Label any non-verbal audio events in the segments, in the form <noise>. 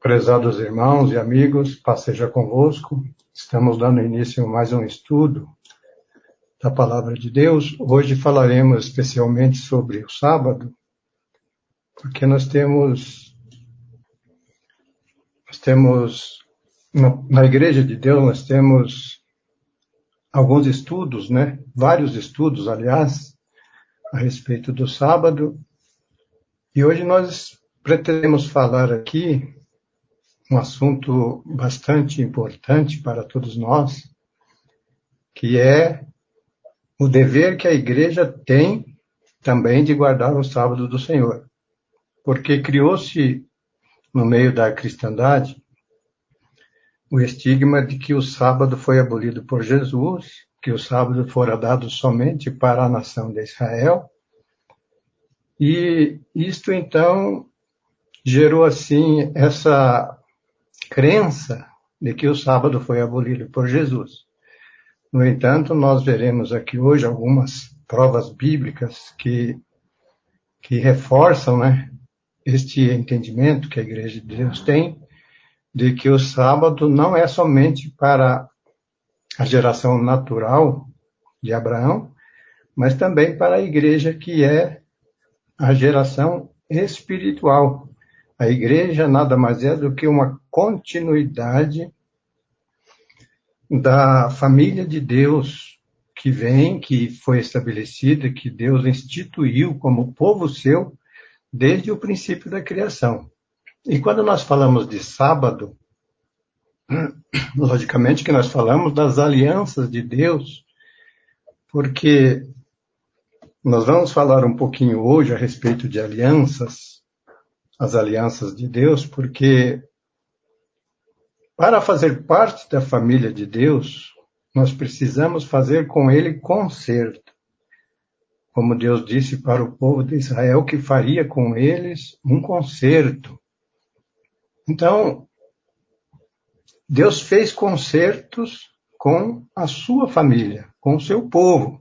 Prezados irmãos e amigos, paz seja convosco. Estamos dando início a mais um estudo da Palavra de Deus. Hoje falaremos especialmente sobre o sábado, porque nós temos, nós temos na Igreja de Deus nós temos alguns estudos, né? Vários estudos, aliás, a respeito do sábado. E hoje nós pretendemos falar aqui um assunto bastante importante para todos nós, que é o dever que a igreja tem também de guardar o sábado do Senhor. Porque criou-se no meio da cristandade o estigma de que o sábado foi abolido por Jesus, que o sábado fora dado somente para a nação de Israel. E isto então gerou assim essa crença de que o sábado foi abolido por Jesus. No entanto, nós veremos aqui hoje algumas provas bíblicas que, que reforçam né, este entendimento que a Igreja de Deus tem de que o sábado não é somente para a geração natural de Abraão, mas também para a igreja que é a geração espiritual a igreja nada mais é do que uma continuidade da família de Deus que vem, que foi estabelecida, que Deus instituiu como povo seu desde o princípio da criação. E quando nós falamos de sábado, <clears throat> logicamente que nós falamos das alianças de Deus, porque nós vamos falar um pouquinho hoje a respeito de alianças, as alianças de Deus, porque para fazer parte da família de Deus, nós precisamos fazer com ele conserto. Como Deus disse para o povo de Israel que faria com eles um conserto. Então, Deus fez concertos com a sua família, com o seu povo.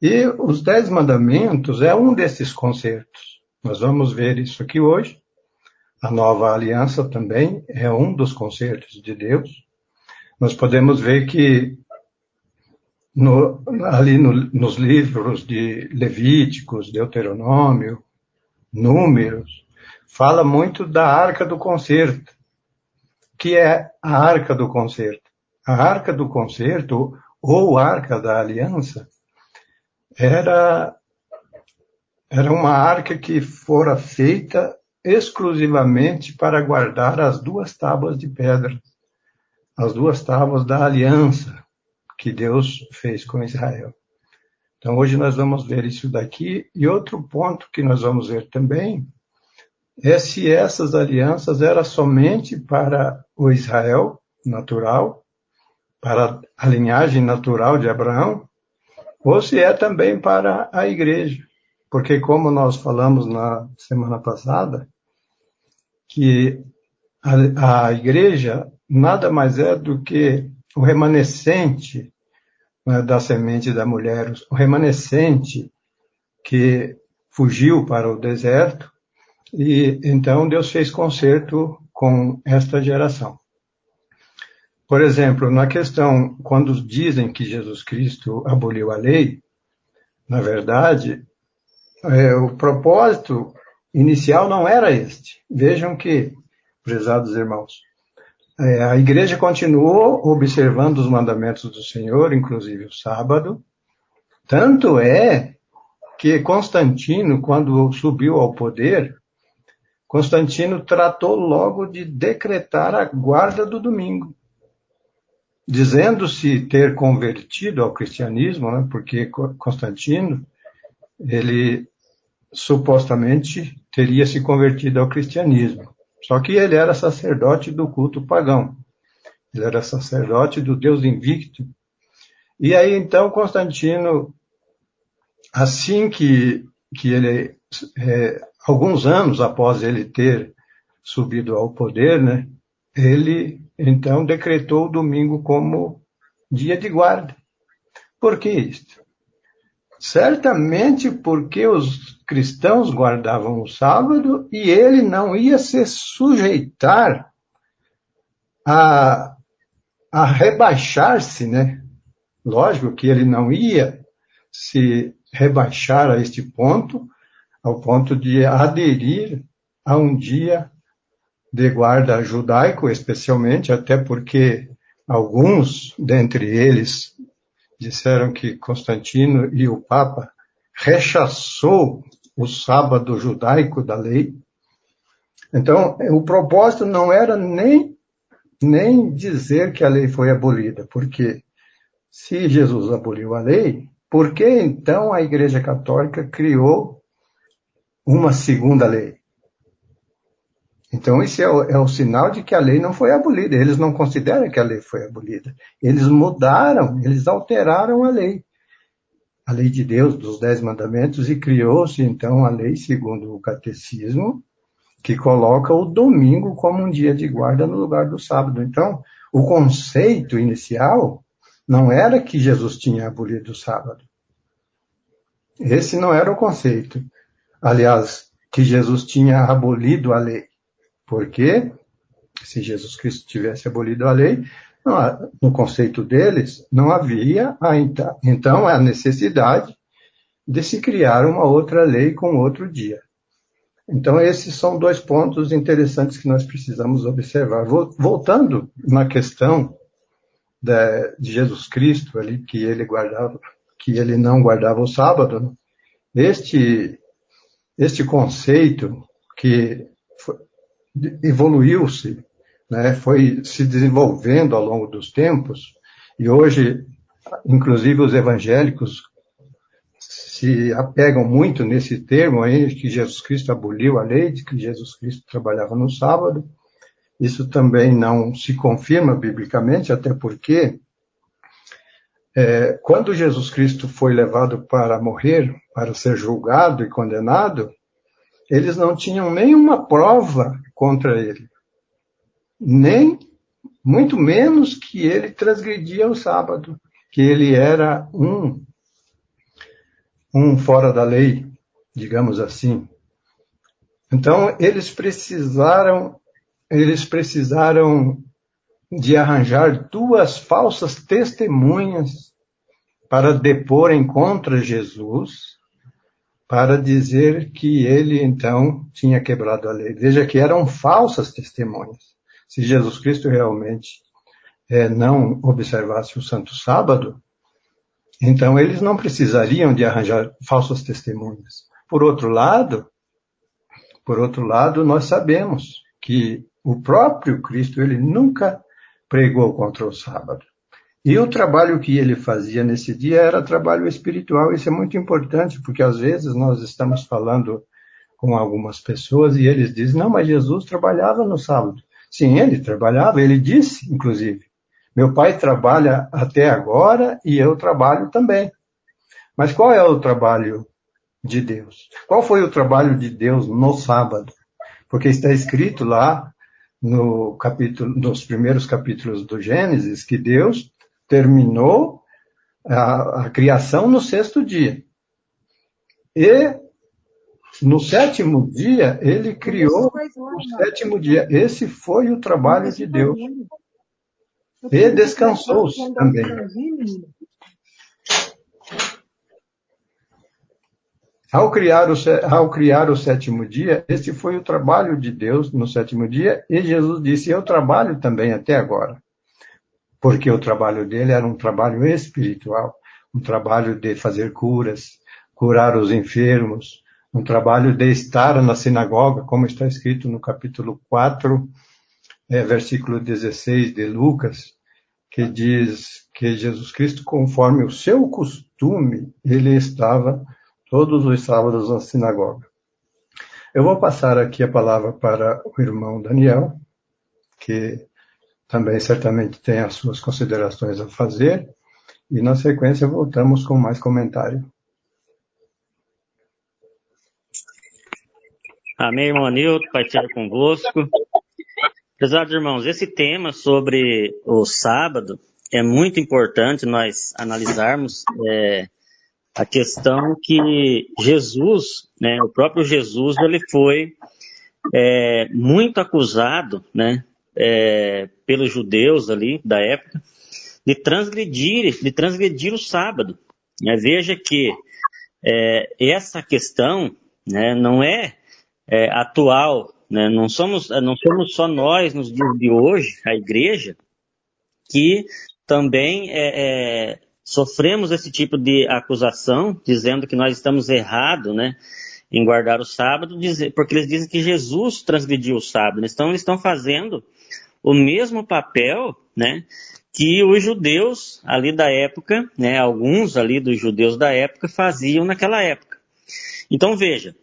E os Dez Mandamentos é um desses concertos. Nós vamos ver isso aqui hoje. A nova aliança também é um dos concertos de Deus. Nós podemos ver que no, ali no, nos livros de Levíticos, Deuteronômio, Números, fala muito da arca do concerto, que é a arca do concerto. A arca do concerto, ou arca da aliança, era era uma arca que fora feita exclusivamente para guardar as duas tábuas de pedra, as duas tábuas da aliança que Deus fez com Israel. Então hoje nós vamos ver isso daqui e outro ponto que nós vamos ver também é se essas alianças eram somente para o Israel natural, para a linhagem natural de Abraão, ou se é também para a igreja. Porque como nós falamos na semana passada, que a, a igreja nada mais é do que o remanescente né, da semente da mulher, o remanescente que fugiu para o deserto e então Deus fez conserto com esta geração. Por exemplo, na questão, quando dizem que Jesus Cristo aboliu a lei, na verdade, é, o propósito inicial não era este. Vejam que, prezados irmãos, é, a igreja continuou observando os mandamentos do Senhor, inclusive o sábado. Tanto é que Constantino, quando subiu ao poder, Constantino tratou logo de decretar a guarda do domingo, dizendo-se ter convertido ao cristianismo, né, porque Constantino ele supostamente teria se convertido ao cristianismo. Só que ele era sacerdote do culto pagão. Ele era sacerdote do Deus invicto. E aí então Constantino, assim que, que ele, é, alguns anos após ele ter subido ao poder, né, ele então decretou o domingo como dia de guarda. Por que isto? Certamente porque os cristãos guardavam o sábado e ele não ia se sujeitar a, a rebaixar-se, né? Lógico que ele não ia se rebaixar a este ponto, ao ponto de aderir a um dia de guarda judaico, especialmente, até porque alguns dentre eles disseram que Constantino e o Papa rechaçou o sábado judaico da lei. Então, o propósito não era nem, nem dizer que a lei foi abolida, porque se Jesus aboliu a lei, por que então a Igreja Católica criou uma segunda lei? Então, isso é o, é o, sinal de que a lei não foi abolida. Eles não consideram que a lei foi abolida. Eles mudaram, eles alteraram a lei. A lei de Deus, dos Dez Mandamentos, e criou-se, então, a lei, segundo o Catecismo, que coloca o domingo como um dia de guarda no lugar do sábado. Então, o conceito inicial não era que Jesus tinha abolido o sábado. Esse não era o conceito. Aliás, que Jesus tinha abolido a lei. Porque se Jesus Cristo tivesse abolido a lei, no conceito deles, não havia a, então a necessidade de se criar uma outra lei com outro dia. Então, esses são dois pontos interessantes que nós precisamos observar. Voltando na questão de, de Jesus Cristo, ali, que ele guardava, que ele não guardava o sábado, né? este, este conceito que evoluiu-se, né, foi se desenvolvendo ao longo dos tempos, e hoje, inclusive os evangélicos se apegam muito nesse termo aí, que Jesus Cristo aboliu a lei, de que Jesus Cristo trabalhava no sábado. Isso também não se confirma biblicamente, até porque é, quando Jesus Cristo foi levado para morrer, para ser julgado e condenado, eles não tinham nenhuma prova contra ele. Nem, muito menos que ele transgredia o sábado, que ele era um, um fora da lei, digamos assim. Então, eles precisaram, eles precisaram de arranjar duas falsas testemunhas para deporem contra Jesus, para dizer que ele então tinha quebrado a lei. Veja que eram falsas testemunhas. Se Jesus Cristo realmente é, não observasse o Santo Sábado, então eles não precisariam de arranjar falsas testemunhas. Por outro lado, por outro lado, nós sabemos que o próprio Cristo ele nunca pregou contra o sábado. E o trabalho que ele fazia nesse dia era trabalho espiritual. Isso é muito importante, porque às vezes nós estamos falando com algumas pessoas e eles dizem: não, mas Jesus trabalhava no sábado. Sim, ele trabalhava, ele disse, inclusive: meu pai trabalha até agora e eu trabalho também. Mas qual é o trabalho de Deus? Qual foi o trabalho de Deus no sábado? Porque está escrito lá no capítulo, nos primeiros capítulos do Gênesis que Deus terminou a, a criação no sexto dia. E no sétimo dia, ele criou o sétimo dia. Esse foi o trabalho de Deus. E descansou também. Ao criar, o, ao criar o sétimo dia, esse foi o trabalho de Deus no sétimo dia, e Jesus disse: Eu trabalho também até agora porque o trabalho dele era um trabalho espiritual, um trabalho de fazer curas, curar os enfermos, um trabalho de estar na sinagoga, como está escrito no capítulo 4, é, versículo 16 de Lucas, que diz que Jesus Cristo, conforme o seu costume, ele estava todos os sábados na sinagoga. Eu vou passar aqui a palavra para o irmão Daniel, que também certamente tem as suas considerações a fazer, e na sequência voltamos com mais comentário. Amém, irmão Anilton, partilha convosco. Pesados irmãos, esse tema sobre o sábado é muito importante nós analisarmos, é, a questão que Jesus, né, o próprio Jesus, ele foi é, muito acusado, né, é, pelos judeus ali da época, de transgredir, de transgredir o sábado. Né? Veja que é, essa questão né, não é, é atual, né? não, somos, não somos só nós nos dias de hoje, a igreja, que também é, é, sofremos esse tipo de acusação, dizendo que nós estamos errados, né? Em guardar o sábado, porque eles dizem que Jesus transgrediu o sábado. Então, eles estão fazendo o mesmo papel, né? Que os judeus ali da época, né? Alguns ali dos judeus da época faziam naquela época. Então, veja,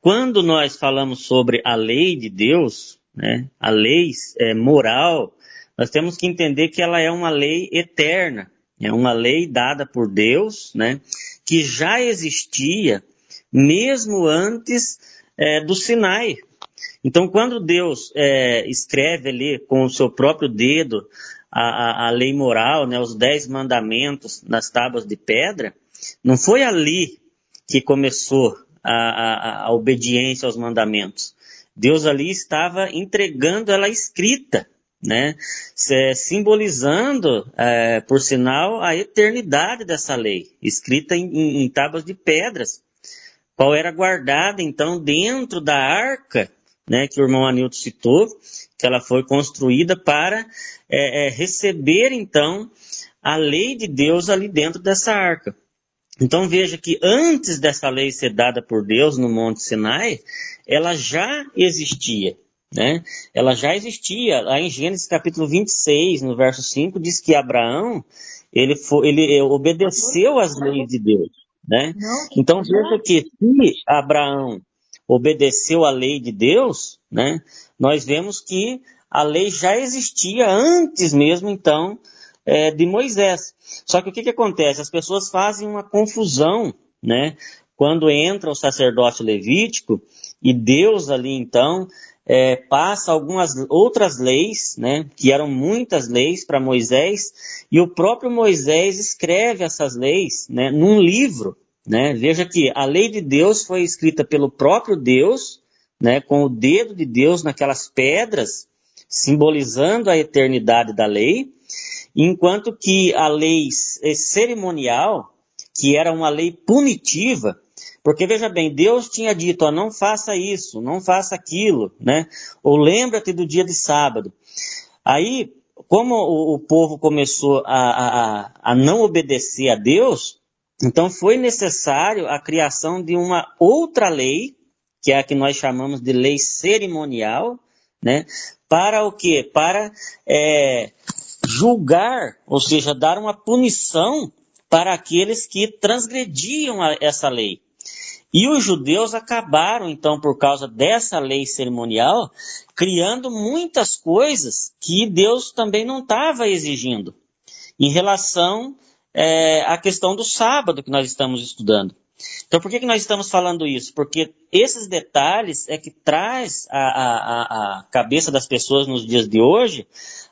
quando nós falamos sobre a lei de Deus, né? A lei é, moral, nós temos que entender que ela é uma lei eterna, é uma lei dada por Deus, né, que já existia mesmo antes é, do Sinai. Então, quando Deus é, escreve ali com o seu próprio dedo a, a, a lei moral, né, os dez mandamentos nas tábuas de pedra, não foi ali que começou a, a, a, obediência aos mandamentos. Deus ali estava entregando ela escrita né? simbolizando, é, por sinal, a eternidade dessa lei, escrita em, em, em tábuas de pedras, qual era guardada, então, dentro da arca, né, que o irmão Anilton citou, que ela foi construída para é, é, receber, então, a lei de Deus ali dentro dessa arca. Então veja que antes dessa lei ser dada por Deus no Monte Sinai, ela já existia. Né? Ela já existia. Lá em Gênesis capítulo 26, no verso 5, diz que Abraão ele, foi, ele obedeceu às leis de Deus. Né? Então veja que se Abraão obedeceu à lei de Deus, né, nós vemos que a lei já existia antes mesmo, então, é, de Moisés. Só que o que, que acontece? As pessoas fazem uma confusão, né? Quando entra o sacerdote levítico e Deus ali, então, é, passa algumas outras leis, né, que eram muitas leis para Moisés, e o próprio Moisés escreve essas leis né, num livro. Né? Veja que a lei de Deus foi escrita pelo próprio Deus, né, com o dedo de Deus naquelas pedras, simbolizando a eternidade da lei, enquanto que a lei cerimonial, que era uma lei punitiva, porque veja bem, Deus tinha dito, ó, não faça isso, não faça aquilo, né? Ou lembra-te do dia de sábado. Aí, como o, o povo começou a, a, a não obedecer a Deus, então foi necessário a criação de uma outra lei, que é a que nós chamamos de lei cerimonial, né? Para o quê? Para é, julgar, ou seja, dar uma punição para aqueles que transgrediam essa lei. E os judeus acabaram, então, por causa dessa lei cerimonial, criando muitas coisas que Deus também não estava exigindo em relação é, à questão do sábado que nós estamos estudando. Então, por que, que nós estamos falando isso? Porque esses detalhes é que traz a, a, a cabeça das pessoas nos dias de hoje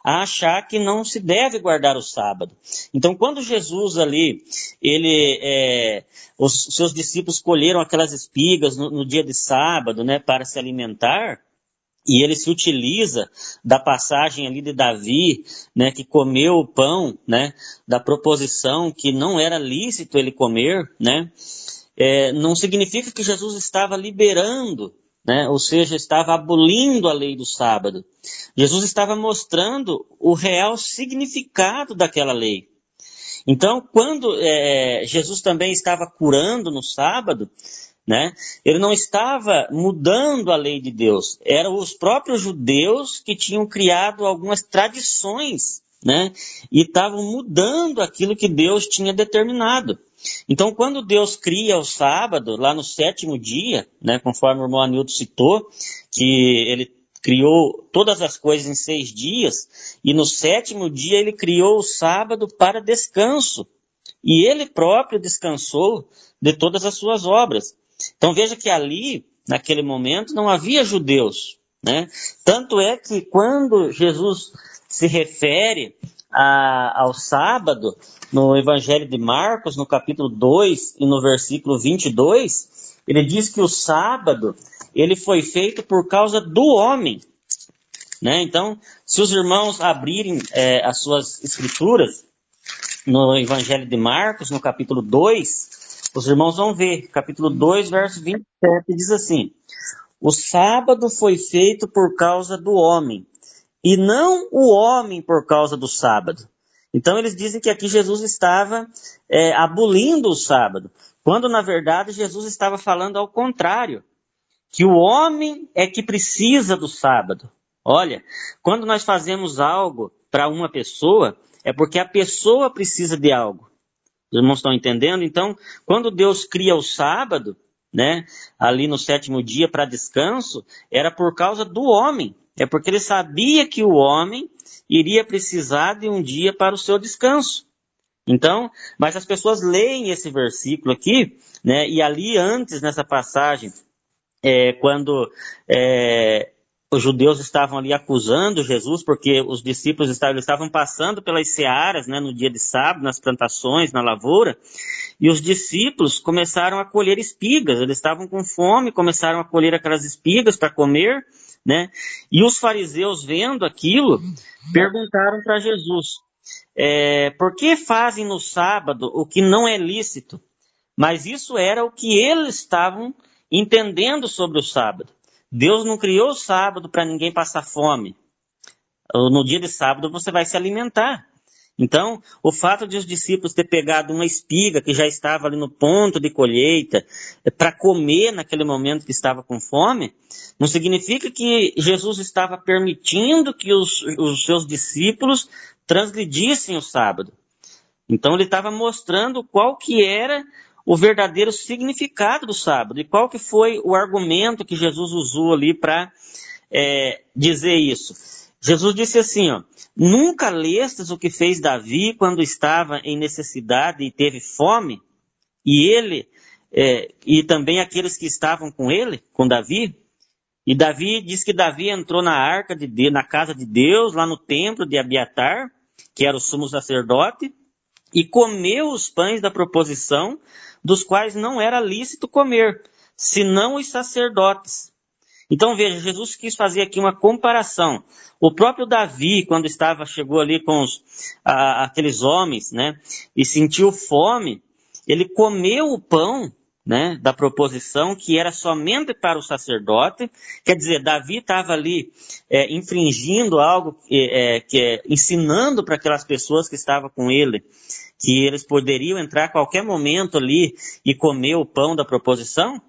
a achar que não se deve guardar o sábado. Então, quando Jesus ali, ele, é, os seus discípulos colheram aquelas espigas no, no dia de sábado, né, para se alimentar, e ele se utiliza da passagem ali de Davi, né, que comeu o pão, né, da proposição que não era lícito ele comer, né, é, não significa que Jesus estava liberando né? ou seja, estava abolindo a lei do sábado. Jesus estava mostrando o real significado daquela lei. Então, quando é, Jesus também estava curando no sábado, né, ele não estava mudando a lei de Deus. Eram os próprios judeus que tinham criado algumas tradições né, e estavam mudando aquilo que Deus tinha determinado. Então, quando Deus cria o sábado, lá no sétimo dia, né, conforme o irmão Anildo citou, que ele criou todas as coisas em seis dias, e no sétimo dia ele criou o sábado para descanso. E ele próprio descansou de todas as suas obras. Então veja que ali, naquele momento, não havia judeus. Né? Tanto é que quando Jesus se refere a, ao sábado, no Evangelho de Marcos, no capítulo 2 e no versículo 22, ele diz que o sábado ele foi feito por causa do homem. Né? Então, se os irmãos abrirem é, as suas escrituras no Evangelho de Marcos, no capítulo 2, os irmãos vão ver, capítulo 2, verso 27, diz assim: O sábado foi feito por causa do homem, e não o homem por causa do sábado. Então eles dizem que aqui Jesus estava é, abolindo o sábado, quando na verdade Jesus estava falando ao contrário, que o homem é que precisa do sábado. Olha, quando nós fazemos algo para uma pessoa, é porque a pessoa precisa de algo. Os irmãos estão entendendo? Então, quando Deus cria o sábado, né, ali no sétimo dia para descanso, era por causa do homem. É porque ele sabia que o homem iria precisar de um dia para o seu descanso. Então, mas as pessoas leem esse versículo aqui, né, e ali antes nessa passagem, é, quando é, os judeus estavam ali acusando Jesus, porque os discípulos estavam, estavam passando pelas searas, né, no dia de sábado, nas plantações, na lavoura, e os discípulos começaram a colher espigas, eles estavam com fome, começaram a colher aquelas espigas para comer, né, e os fariseus vendo aquilo, perguntaram para Jesus, é, por que fazem no sábado o que não é lícito? Mas isso era o que eles estavam entendendo sobre o sábado. Deus não criou o sábado para ninguém passar fome. No dia de sábado você vai se alimentar. Então, o fato de os discípulos ter pegado uma espiga que já estava ali no ponto de colheita é, para comer naquele momento que estava com fome, não significa que Jesus estava permitindo que os, os seus discípulos transgredissem o sábado. Então, ele estava mostrando qual que era o verdadeiro significado do sábado e qual que foi o argumento que Jesus usou ali para é, dizer isso. Jesus disse assim, ó, nunca lestes o que fez Davi quando estava em necessidade e teve fome, e ele, é, e também aqueles que estavam com ele, com Davi, e Davi diz que Davi entrou na arca de Deus, na casa de Deus, lá no templo de Abiatar, que era o sumo sacerdote, e comeu os pães da proposição, dos quais não era lícito comer, senão os sacerdotes. Então veja, Jesus quis fazer aqui uma comparação. O próprio Davi, quando estava, chegou ali com os, a, aqueles homens, né, e sentiu fome, ele comeu o pão, né, da proposição que era somente para o sacerdote. Quer dizer, Davi estava ali é, infringindo algo, é, que é, ensinando para aquelas pessoas que estavam com ele que eles poderiam entrar a qualquer momento ali e comer o pão da proposição,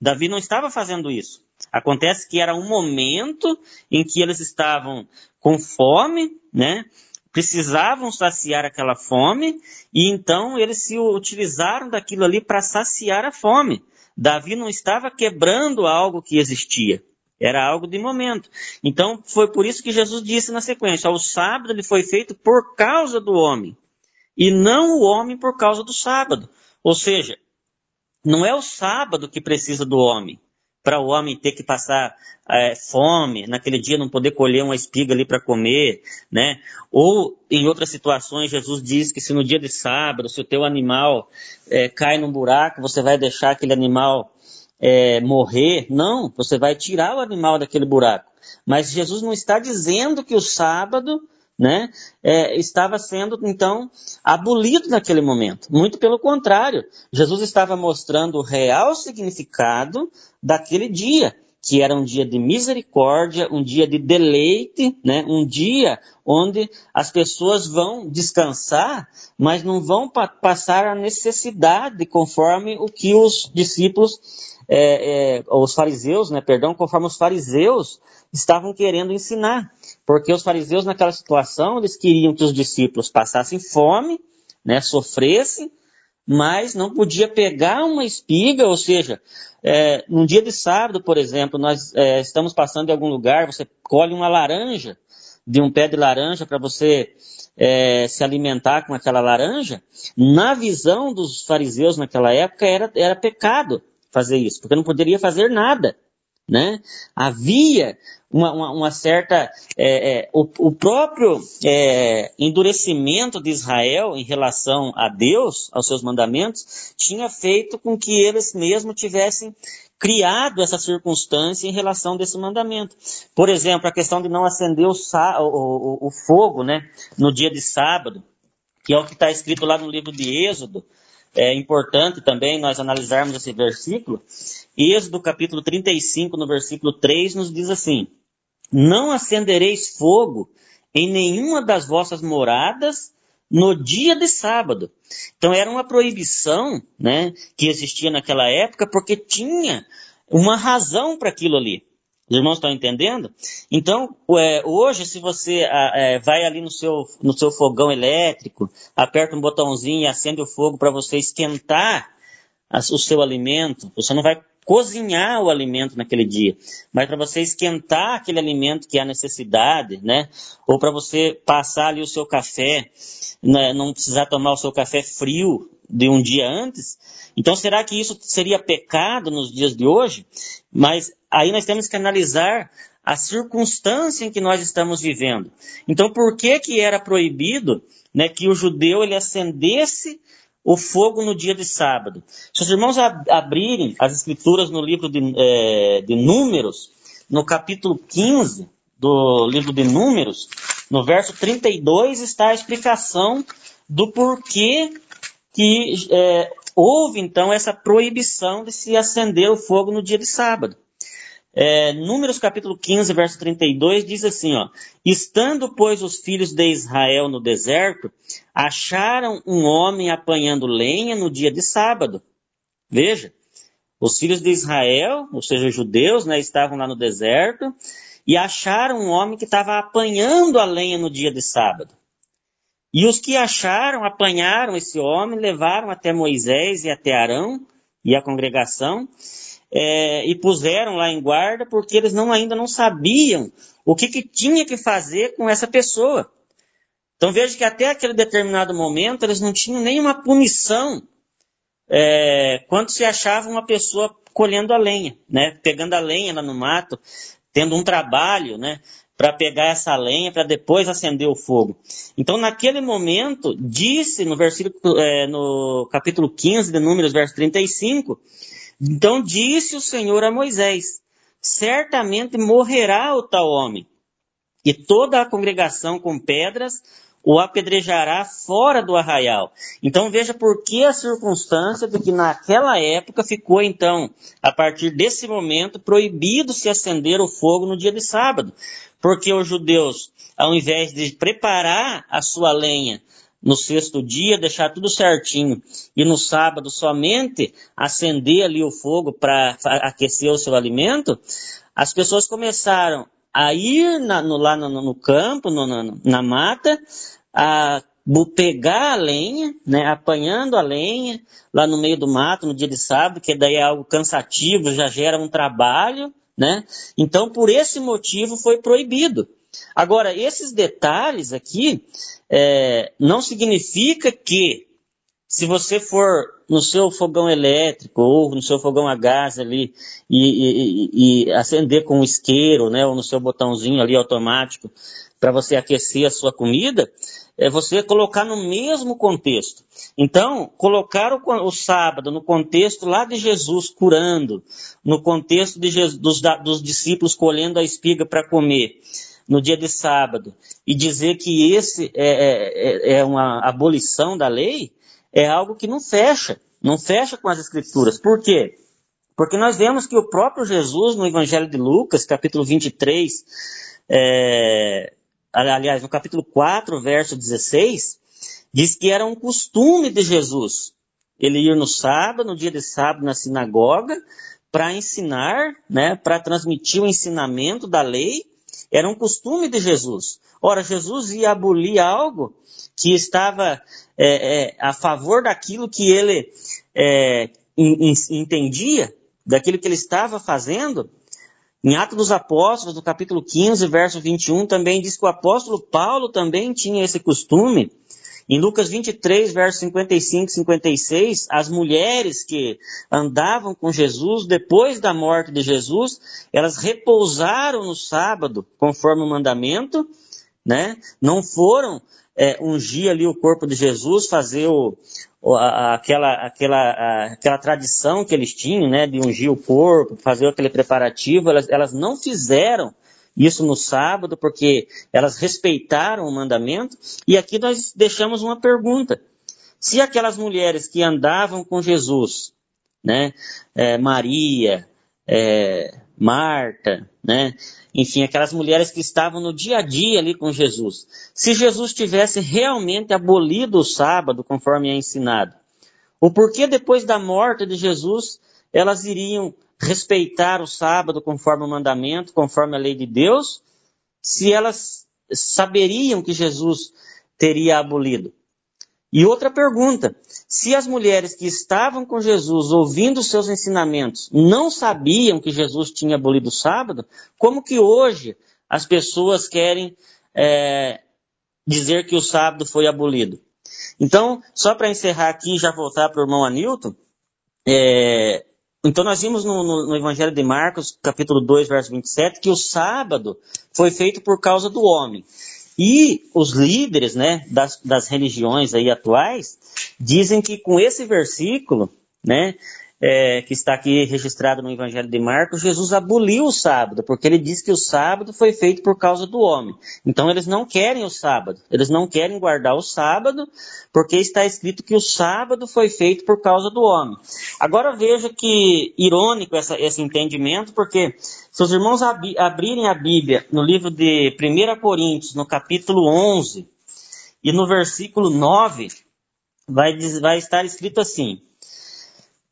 Davi não estava fazendo isso. Acontece que era um momento em que eles estavam com fome, né? Precisavam saciar aquela fome e então eles se utilizaram daquilo ali para saciar a fome. Davi não estava quebrando algo que existia. Era algo de momento. Então, foi por isso que Jesus disse na sequência: o sábado ele foi feito por causa do homem e não o homem por causa do sábado. Ou seja, não é o sábado que precisa do homem, para o homem ter que passar é, fome, naquele dia não poder colher uma espiga ali para comer, né? Ou em outras situações, Jesus diz que se no dia de sábado, se o teu animal é, cai num buraco, você vai deixar aquele animal é, morrer. Não, você vai tirar o animal daquele buraco. Mas Jesus não está dizendo que o sábado né, é, estava sendo então abolido naquele momento. Muito pelo contrário, Jesus estava mostrando o real significado daquele dia, que era um dia de misericórdia, um dia de deleite, né, um dia onde as pessoas vão descansar, mas não vão pa passar a necessidade conforme o que os discípulos, é, é, os fariseus, né, perdão, conforme os fariseus estavam querendo ensinar. Porque os fariseus, naquela situação, eles queriam que os discípulos passassem fome, né, sofressem, mas não podia pegar uma espiga, ou seja, é, num dia de sábado, por exemplo, nós é, estamos passando em algum lugar, você colhe uma laranja, de um pé de laranja para você é, se alimentar com aquela laranja, na visão dos fariseus naquela época era, era pecado fazer isso, porque não poderia fazer nada. Né? Havia uma, uma, uma certa. É, é, o, o, próprio é, endurecimento de Israel em relação a Deus, aos seus mandamentos, tinha feito com que eles mesmos tivessem criado essa circunstância em relação desse mandamento. Por exemplo, a questão de não acender o, o, o fogo né, no dia de sábado, que é o que está escrito lá no livro de Êxodo. É importante também nós analisarmos esse versículo. Êxodo capítulo 35, no versículo 3, nos diz assim: não acendereis fogo em nenhuma das vossas moradas no dia de sábado. Então era uma proibição, né, que existia naquela época, porque tinha uma razão para aquilo ali. Os irmãos estão entendendo? Então, é, hoje, se você é, vai ali no seu, no seu fogão elétrico, aperta um botãozinho e acende o fogo para você esquentar o seu alimento, você não vai cozinhar o alimento naquele dia, mas para você esquentar aquele alimento que é a necessidade, né? Ou para você passar ali o seu café, né? não precisar tomar o seu café frio de um dia antes. Então, será que isso seria pecado nos dias de hoje? Mas aí nós temos que analisar a circunstância em que nós estamos vivendo. Então, por que que era proibido, né, que o judeu ele acendesse o fogo no dia de sábado. Se os irmãos abrirem as escrituras no livro de, é, de Números, no capítulo 15 do livro de Números, no verso 32 está a explicação do porquê que é, houve então essa proibição de se acender o fogo no dia de sábado. É, Números capítulo 15, verso 32 diz assim, ó, Estando, pois, os filhos de Israel no deserto, acharam um homem apanhando lenha no dia de sábado. Veja, os filhos de Israel, ou seja, judeus, né, estavam lá no deserto e acharam um homem que estava apanhando a lenha no dia de sábado. E os que acharam, apanharam esse homem, levaram até Moisés e até Arão e a congregação, é, e puseram lá em guarda porque eles não, ainda não sabiam o que, que tinha que fazer com essa pessoa. Então veja que até aquele determinado momento eles não tinham nenhuma punição é, quando se achava uma pessoa colhendo a lenha, né, pegando a lenha lá no mato, tendo um trabalho, né, para pegar essa lenha para depois acender o fogo. Então, naquele momento, disse no versículo, é, no capítulo 15 de Números, verso 35, então disse o Senhor a Moisés: Certamente morrerá o tal homem, e toda a congregação com pedras o apedrejará fora do arraial. Então veja por que a circunstância de que naquela época ficou então, a partir desse momento, proibido se acender o fogo no dia de sábado. Porque os judeus, ao invés de preparar a sua lenha no sexto dia, deixar tudo certinho, e no sábado somente acender ali o fogo para aquecer o seu alimento, as pessoas começaram a ir na, no, lá no, no campo, no, na, na mata, a pegar a lenha, né, apanhando a lenha lá no meio do mato no dia de sábado, que daí é algo cansativo, já gera um trabalho, né? Então, por esse motivo foi proibido. Agora, esses detalhes aqui é, não significa que se você for no seu fogão elétrico ou no seu fogão a gás ali e, e, e acender com um isqueiro, né, ou no seu botãozinho ali automático para você aquecer a sua comida, é você colocar no mesmo contexto. Então, colocar o, o sábado no contexto lá de Jesus curando, no contexto de Jesus, dos, dos discípulos colhendo a espiga para comer, no dia de sábado e dizer que esse é, é, é, uma abolição da lei é algo que não fecha, não fecha com as escrituras. Por quê? Porque nós vemos que o próprio Jesus, no Evangelho de Lucas, capítulo 23, é, aliás, no capítulo 4, verso 16, diz que era um costume de Jesus ele ir no sábado, no dia de sábado, na sinagoga, para ensinar, né, para transmitir o ensinamento da lei era um costume de Jesus. Ora, Jesus ia abolir algo que estava é, é, a favor daquilo que ele é, entendia, daquilo que ele estava fazendo. Em Atos dos Apóstolos, no capítulo 15, verso 21, também diz que o apóstolo Paulo também tinha esse costume. Em Lucas 23, versos 55 e 56, as mulheres que andavam com Jesus depois da morte de Jesus, elas repousaram no sábado, conforme o mandamento, né? Não foram é, ungir ali o corpo de Jesus, fazer o, aquela, aquela, aquela tradição que eles tinham, né? De ungir o corpo, fazer aquele preparativo, elas, elas não fizeram isso no sábado, porque elas respeitaram o mandamento. E aqui nós deixamos uma pergunta. Se aquelas mulheres que andavam com Jesus, né, é, Maria, é, Marta, né, enfim, aquelas mulheres que estavam no dia a dia ali com Jesus, se Jesus tivesse realmente abolido o sábado, conforme é ensinado, o porquê depois da morte de Jesus elas iriam respeitar o sábado conforme o mandamento, conforme a lei de Deus, se elas saberiam que Jesus teria abolido. E outra pergunta: se as mulheres que estavam com Jesus ouvindo seus ensinamentos não sabiam que Jesus tinha abolido o sábado, como que hoje as pessoas querem é, dizer que o sábado foi abolido? Então, só para encerrar aqui e já voltar para o irmão Anilton, é, então nós vimos no, no, no, Evangelho de Marcos, capítulo 2, verso 27, que o sábado foi feito por causa do homem. E os líderes né, das, das religiões aí atuais dizem que com esse versículo, né, é, que está aqui registrado no Evangelho de Marcos, Jesus aboliu o sábado, porque ele diz que o sábado foi feito por causa do homem. Então eles não querem o sábado, eles não querem guardar o sábado, porque está escrito que o sábado foi feito por causa do homem. Agora veja que irônico essa, esse entendimento, porque se os irmãos abrirem a Bíblia no livro de 1 Coríntios, no capítulo 11, e no versículo 9, vai, vai estar escrito assim.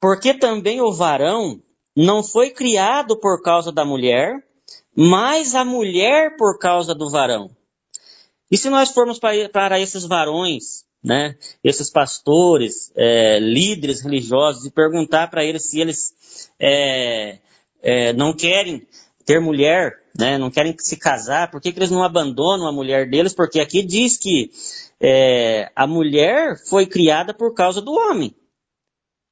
Porque também o varão não foi criado por causa da mulher, mas a mulher por causa do varão. E se nós formos para esses varões, né, esses pastores, é, líderes religiosos, e perguntar para eles se eles é, é, não querem ter mulher, né, não querem se casar, por que, que eles não abandonam a mulher deles? Porque aqui diz que é, a mulher foi criada por causa do homem.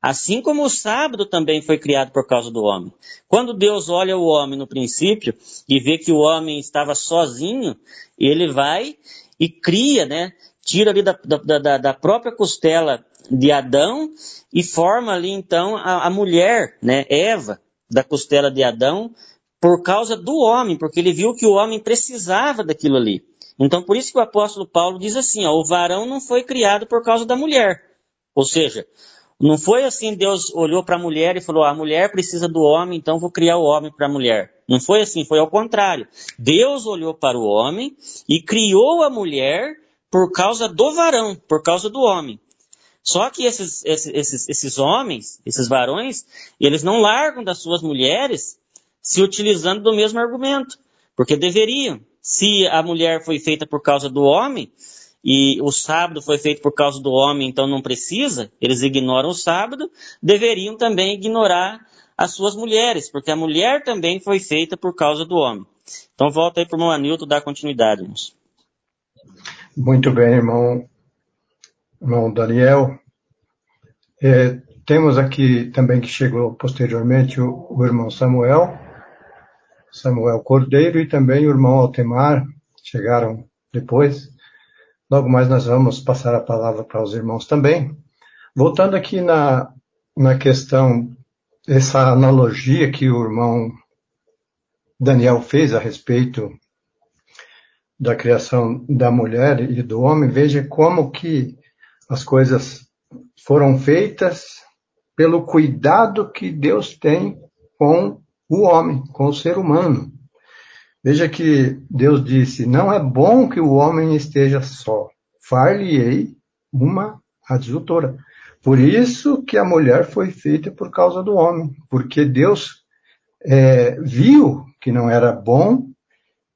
Assim como o sábado também foi criado por causa do homem. Quando Deus olha o homem no princípio e vê que o homem estava sozinho, ele vai e cria, né? Tira ali da, da, da própria costela de Adão e forma ali então a, a mulher, né? Eva, da costela de Adão, por causa do homem, porque ele viu que o homem precisava daquilo ali. Então, por isso que o apóstolo Paulo diz assim: ó, o varão não foi criado por causa da mulher. Ou seja, não foi assim, Deus olhou para a mulher e falou: a mulher precisa do homem, então vou criar o homem para a mulher. Não foi assim, foi ao contrário. Deus olhou para o homem e criou a mulher por causa do varão, por causa do homem. Só que esses, esses, esses homens, esses varões, eles não largam das suas mulheres se utilizando do mesmo argumento, porque deveriam. Se a mulher foi feita por causa do homem, e o sábado foi feito por causa do homem, então não precisa, eles ignoram o sábado, deveriam também ignorar as suas mulheres, porque a mulher também foi feita por causa do homem. Então volta aí para o irmão Anilton dar continuidade, irmãos. Muito bem, irmão, irmão Daniel. É, temos aqui também que chegou posteriormente o, o irmão Samuel, Samuel Cordeiro e também o irmão Altemar, chegaram depois. Logo mais nós vamos passar a palavra para os irmãos também. Voltando aqui na, na questão, essa analogia que o irmão Daniel fez a respeito da criação da mulher e do homem, veja como que as coisas foram feitas pelo cuidado que Deus tem com o homem, com o ser humano. Veja que Deus disse: Não é bom que o homem esteja só. Far-lhe-ei uma adjutora. Por isso que a mulher foi feita por causa do homem, porque Deus é, viu que não era bom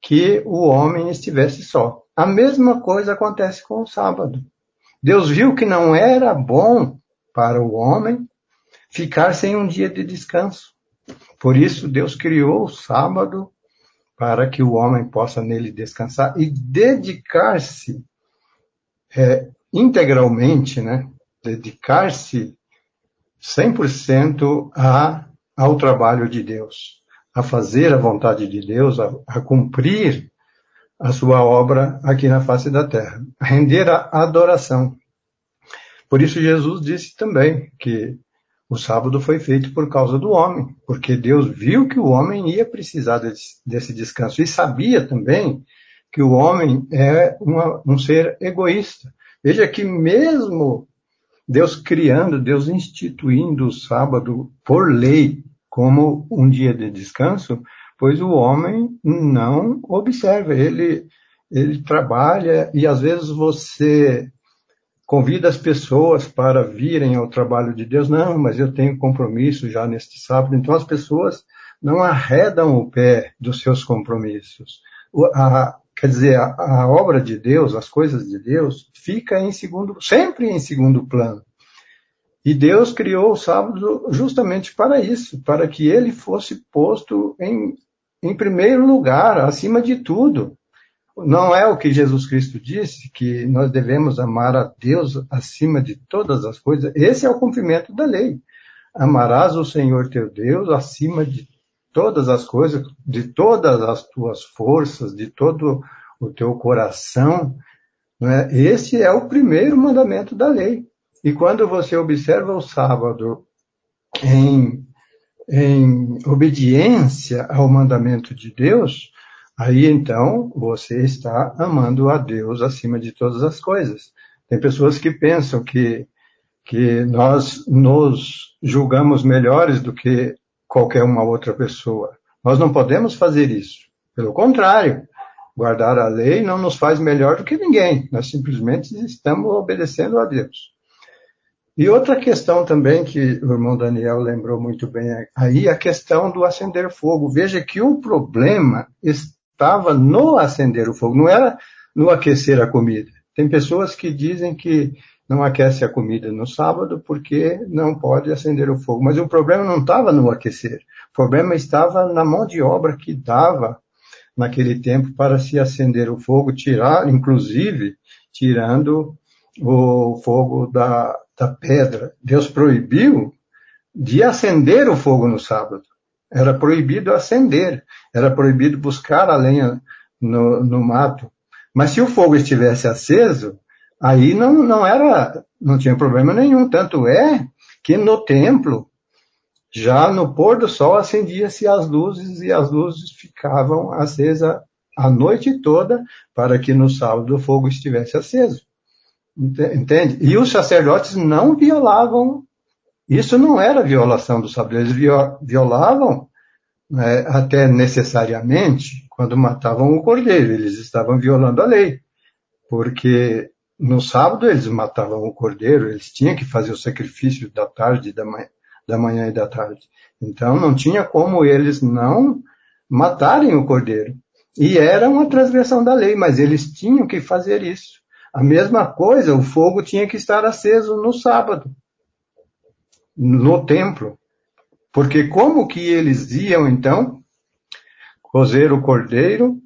que o homem estivesse só. A mesma coisa acontece com o sábado. Deus viu que não era bom para o homem ficar sem um dia de descanso. Por isso Deus criou o sábado para que o homem possa nele descansar e dedicar-se é, integralmente, né, dedicar-se 100% a, ao trabalho de Deus, a fazer a vontade de Deus, a, a cumprir a sua obra aqui na face da terra, a render a adoração. Por isso Jesus disse também que o sábado foi feito por causa do homem, porque Deus viu que o homem ia precisar desse, desse descanso e sabia também que o homem é uma, um ser egoísta. Veja que mesmo Deus criando, Deus instituindo o sábado por lei como um dia de descanso, pois o homem não observa, ele, ele trabalha e às vezes você convida as pessoas para virem ao trabalho de Deus. Não, mas eu tenho compromisso já neste sábado. Então as pessoas não arredam o pé dos seus compromissos. A, quer dizer, a, a, obra de Deus, as coisas de Deus, fica em segundo, sempre em segundo plano. E Deus criou o sábado justamente para isso, para que ele fosse posto em, em primeiro lugar, acima de tudo. Não é o que Jesus Cristo disse, que nós devemos amar a Deus acima de todas as coisas. Esse é o cumprimento da lei. Amarás o Senhor teu Deus acima de todas as coisas, de todas as tuas forças, de todo o teu coração. É? Esse é o primeiro mandamento da lei. E quando você observa o sábado em, em obediência ao mandamento de Deus, aí então você está amando a Deus acima de todas as coisas. Tem pessoas que pensam que, que nós nos julgamos melhores do que qualquer uma outra pessoa. Nós não podemos fazer isso. Pelo contrário, guardar a lei não nos faz melhor do que ninguém. Nós simplesmente estamos obedecendo a Deus. E outra questão também que o irmão Daniel lembrou muito bem aí, a questão do acender fogo. Veja que o problema estava no acender o fogo, não era no aquecer a comida. Tem pessoas que dizem que não aquece a comida no sábado porque não pode acender o fogo. Mas o problema não estava no aquecer. O problema estava na mão de obra que dava naquele tempo para se acender o fogo, tirar, inclusive, tirando o fogo da, da pedra. Deus proibiu de acender o fogo no sábado. Era proibido acender, era proibido buscar a lenha no, no mato. Mas se o fogo estivesse aceso, aí não, não era, não tinha problema nenhum. Tanto é que no templo, já no pôr do sol, acendia-se as luzes e as luzes ficavam acesas a noite toda para que no sábado o fogo estivesse aceso. Entende? E os sacerdotes não violavam, isso não era violação do sábado, eles violavam né, até necessariamente quando matavam o cordeiro, eles estavam violando a lei, porque no sábado eles matavam o cordeiro, eles tinham que fazer o sacrifício da tarde, da manhã, da manhã e da tarde. Então não tinha como eles não matarem o cordeiro. E era uma transgressão da lei, mas eles tinham que fazer isso. A mesma coisa, o fogo tinha que estar aceso no sábado, no templo. Porque como que eles iam, então, cozer o cordeiro,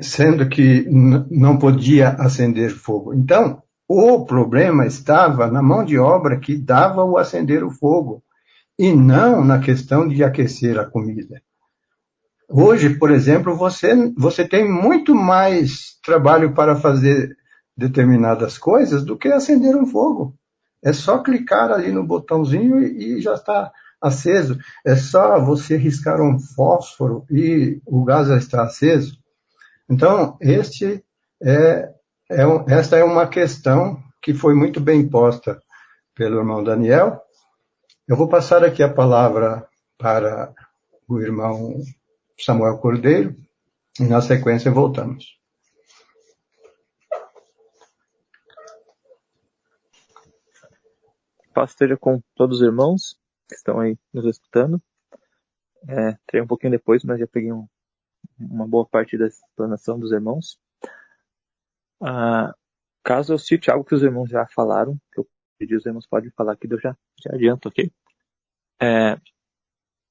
sendo que não podia acender fogo? Então, o problema estava na mão de obra que dava o acender o fogo, e não na questão de aquecer a comida. Hoje, por exemplo, você, você tem muito mais trabalho para fazer determinadas coisas do que acender um fogo. É só clicar ali no botãozinho e, já está aceso. É só você riscar um fósforo e o gás já está aceso. Então, este é, é esta é uma questão que foi muito bem posta pelo irmão Daniel. Eu vou passar aqui a palavra para o irmão Samuel Cordeiro e na sequência voltamos. Paz esteja com todos os irmãos que estão aí nos escutando. É, entrei um pouquinho depois, mas já peguei um, uma boa parte da explanação dos irmãos. Ah, caso eu cite algo que os irmãos já falaram, que eu pedi os irmãos podem falar aqui, eu já, já adianto, ok? É,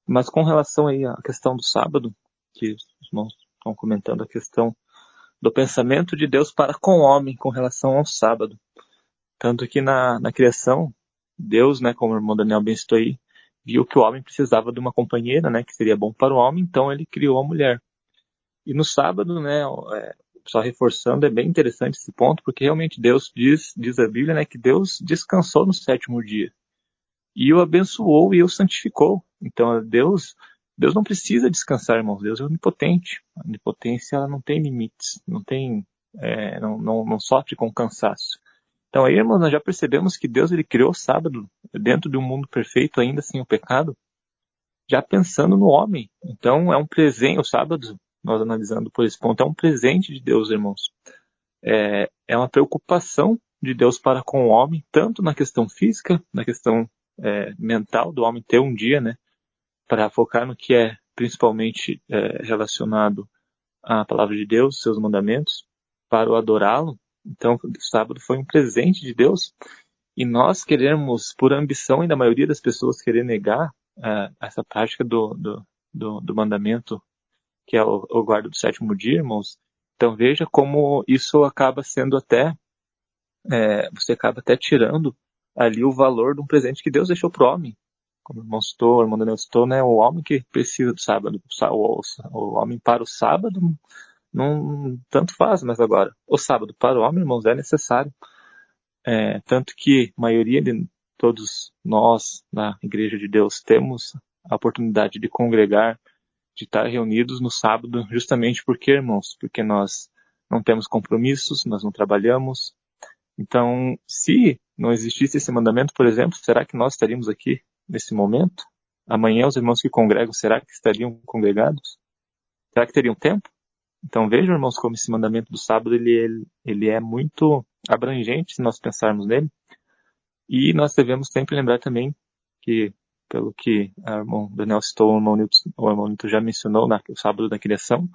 mas com relação aí à questão do sábado, que os irmãos estão comentando a questão do pensamento de Deus para com o homem com relação ao sábado. Tanto que na, na criação, Deus, né, como o irmão Daniel bem citou aí, viu que o homem precisava de uma companheira, né, que seria bom para o homem, então ele criou a mulher. E no sábado, né, é, só reforçando, é bem interessante esse ponto, porque realmente Deus diz, diz a Bíblia, né, que Deus descansou no sétimo dia. E o abençoou e o santificou. Então Deus, Deus não precisa descansar, irmãos. Deus é onipotente. A onipotência ela não tem limites, não tem, é, não, não, não sofre com cansaço. Então aí, irmãos, nós já percebemos que Deus ele criou o sábado dentro de um mundo perfeito, ainda sem o pecado, já pensando no homem. Então é um presente, o sábado, nós analisando por esse ponto, é um presente de Deus, irmãos. É, é uma preocupação de Deus para com o homem, tanto na questão física, na questão é, mental do homem ter um dia, né, para focar no que é principalmente é, relacionado à palavra de Deus, seus mandamentos, para o adorá-lo, então, sábado foi um presente de Deus e nós queremos, por ambição e da maioria das pessoas, querer negar uh, essa prática do, do, do, do, mandamento, que é o, o guarda do sétimo dia, irmãos. Então, veja como isso acaba sendo até, é, você acaba até tirando ali o valor de um presente que Deus deixou para o homem. Como o irmão citou, o irmão Daniel citou, né, o homem que precisa do sábado, o, o, o homem para o sábado não tanto faz, mas agora o sábado para o homem, irmãos, é necessário. É, tanto que a maioria de todos nós na Igreja de Deus temos a oportunidade de congregar, de estar reunidos no sábado, justamente porque, irmãos, porque nós não temos compromissos, nós não trabalhamos. Então, se não existisse esse mandamento, por exemplo, será que nós estaríamos aqui nesse momento? Amanhã os irmãos que congregam, será que estariam congregados? Será que teriam tempo? Então vejam, irmãos, como esse mandamento do sábado ele, ele, ele é muito abrangente se nós pensarmos nele. E nós devemos sempre lembrar também que, pelo que o irmão Daniel citou, o irmão Nilton, o irmão Nilton já mencionou na, o sábado da criação,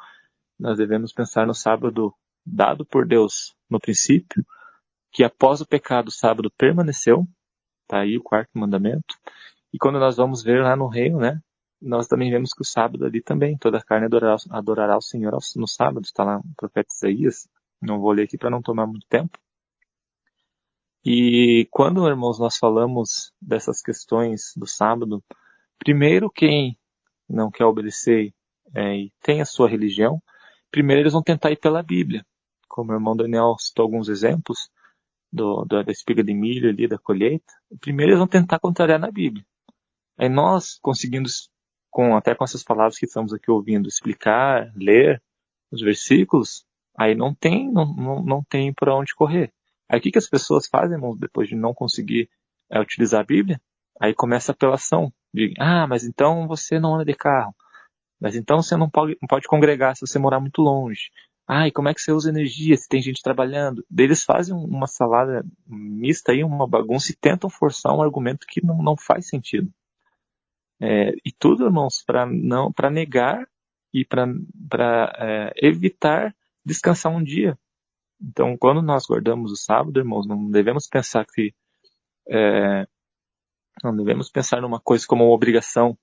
nós devemos pensar no sábado dado por Deus no princípio, que após o pecado o sábado permaneceu, tá aí o quarto mandamento, e quando nós vamos ver lá no reino, né, nós também vemos que o sábado ali também, toda a carne adorará, adorará o Senhor no sábado, está lá no profeta Isaías, não vou ler aqui para não tomar muito tempo. E quando, irmãos, nós falamos dessas questões do sábado, primeiro quem não quer obedecer é, e tem a sua religião, primeiro eles vão tentar ir pela Bíblia. Como o irmão Daniel citou alguns exemplos do, do, da espiga de milho ali, da colheita, primeiro eles vão tentar contrariar na Bíblia. Aí nós, conseguindo com até com essas palavras que estamos aqui ouvindo, explicar, ler os versículos, aí não tem, não, não, não tem para onde correr. Aí o que, que as pessoas fazem, irmãos, depois de não conseguir é, utilizar a Bíblia? Aí começa a apelação de, ah, mas então você não anda de carro. Mas então você não pode, não pode congregar se você morar muito longe. Ah, e como é que você usa energia se tem gente trabalhando? Eles fazem uma salada mista aí, uma bagunça e tentam forçar um argumento que não, não faz sentido. É, e tudo, irmãos, para não, para negar e para é, evitar descansar um dia. Então, quando nós guardamos o sábado, irmãos, não devemos pensar que é, não devemos pensar numa coisa como uma obrigação,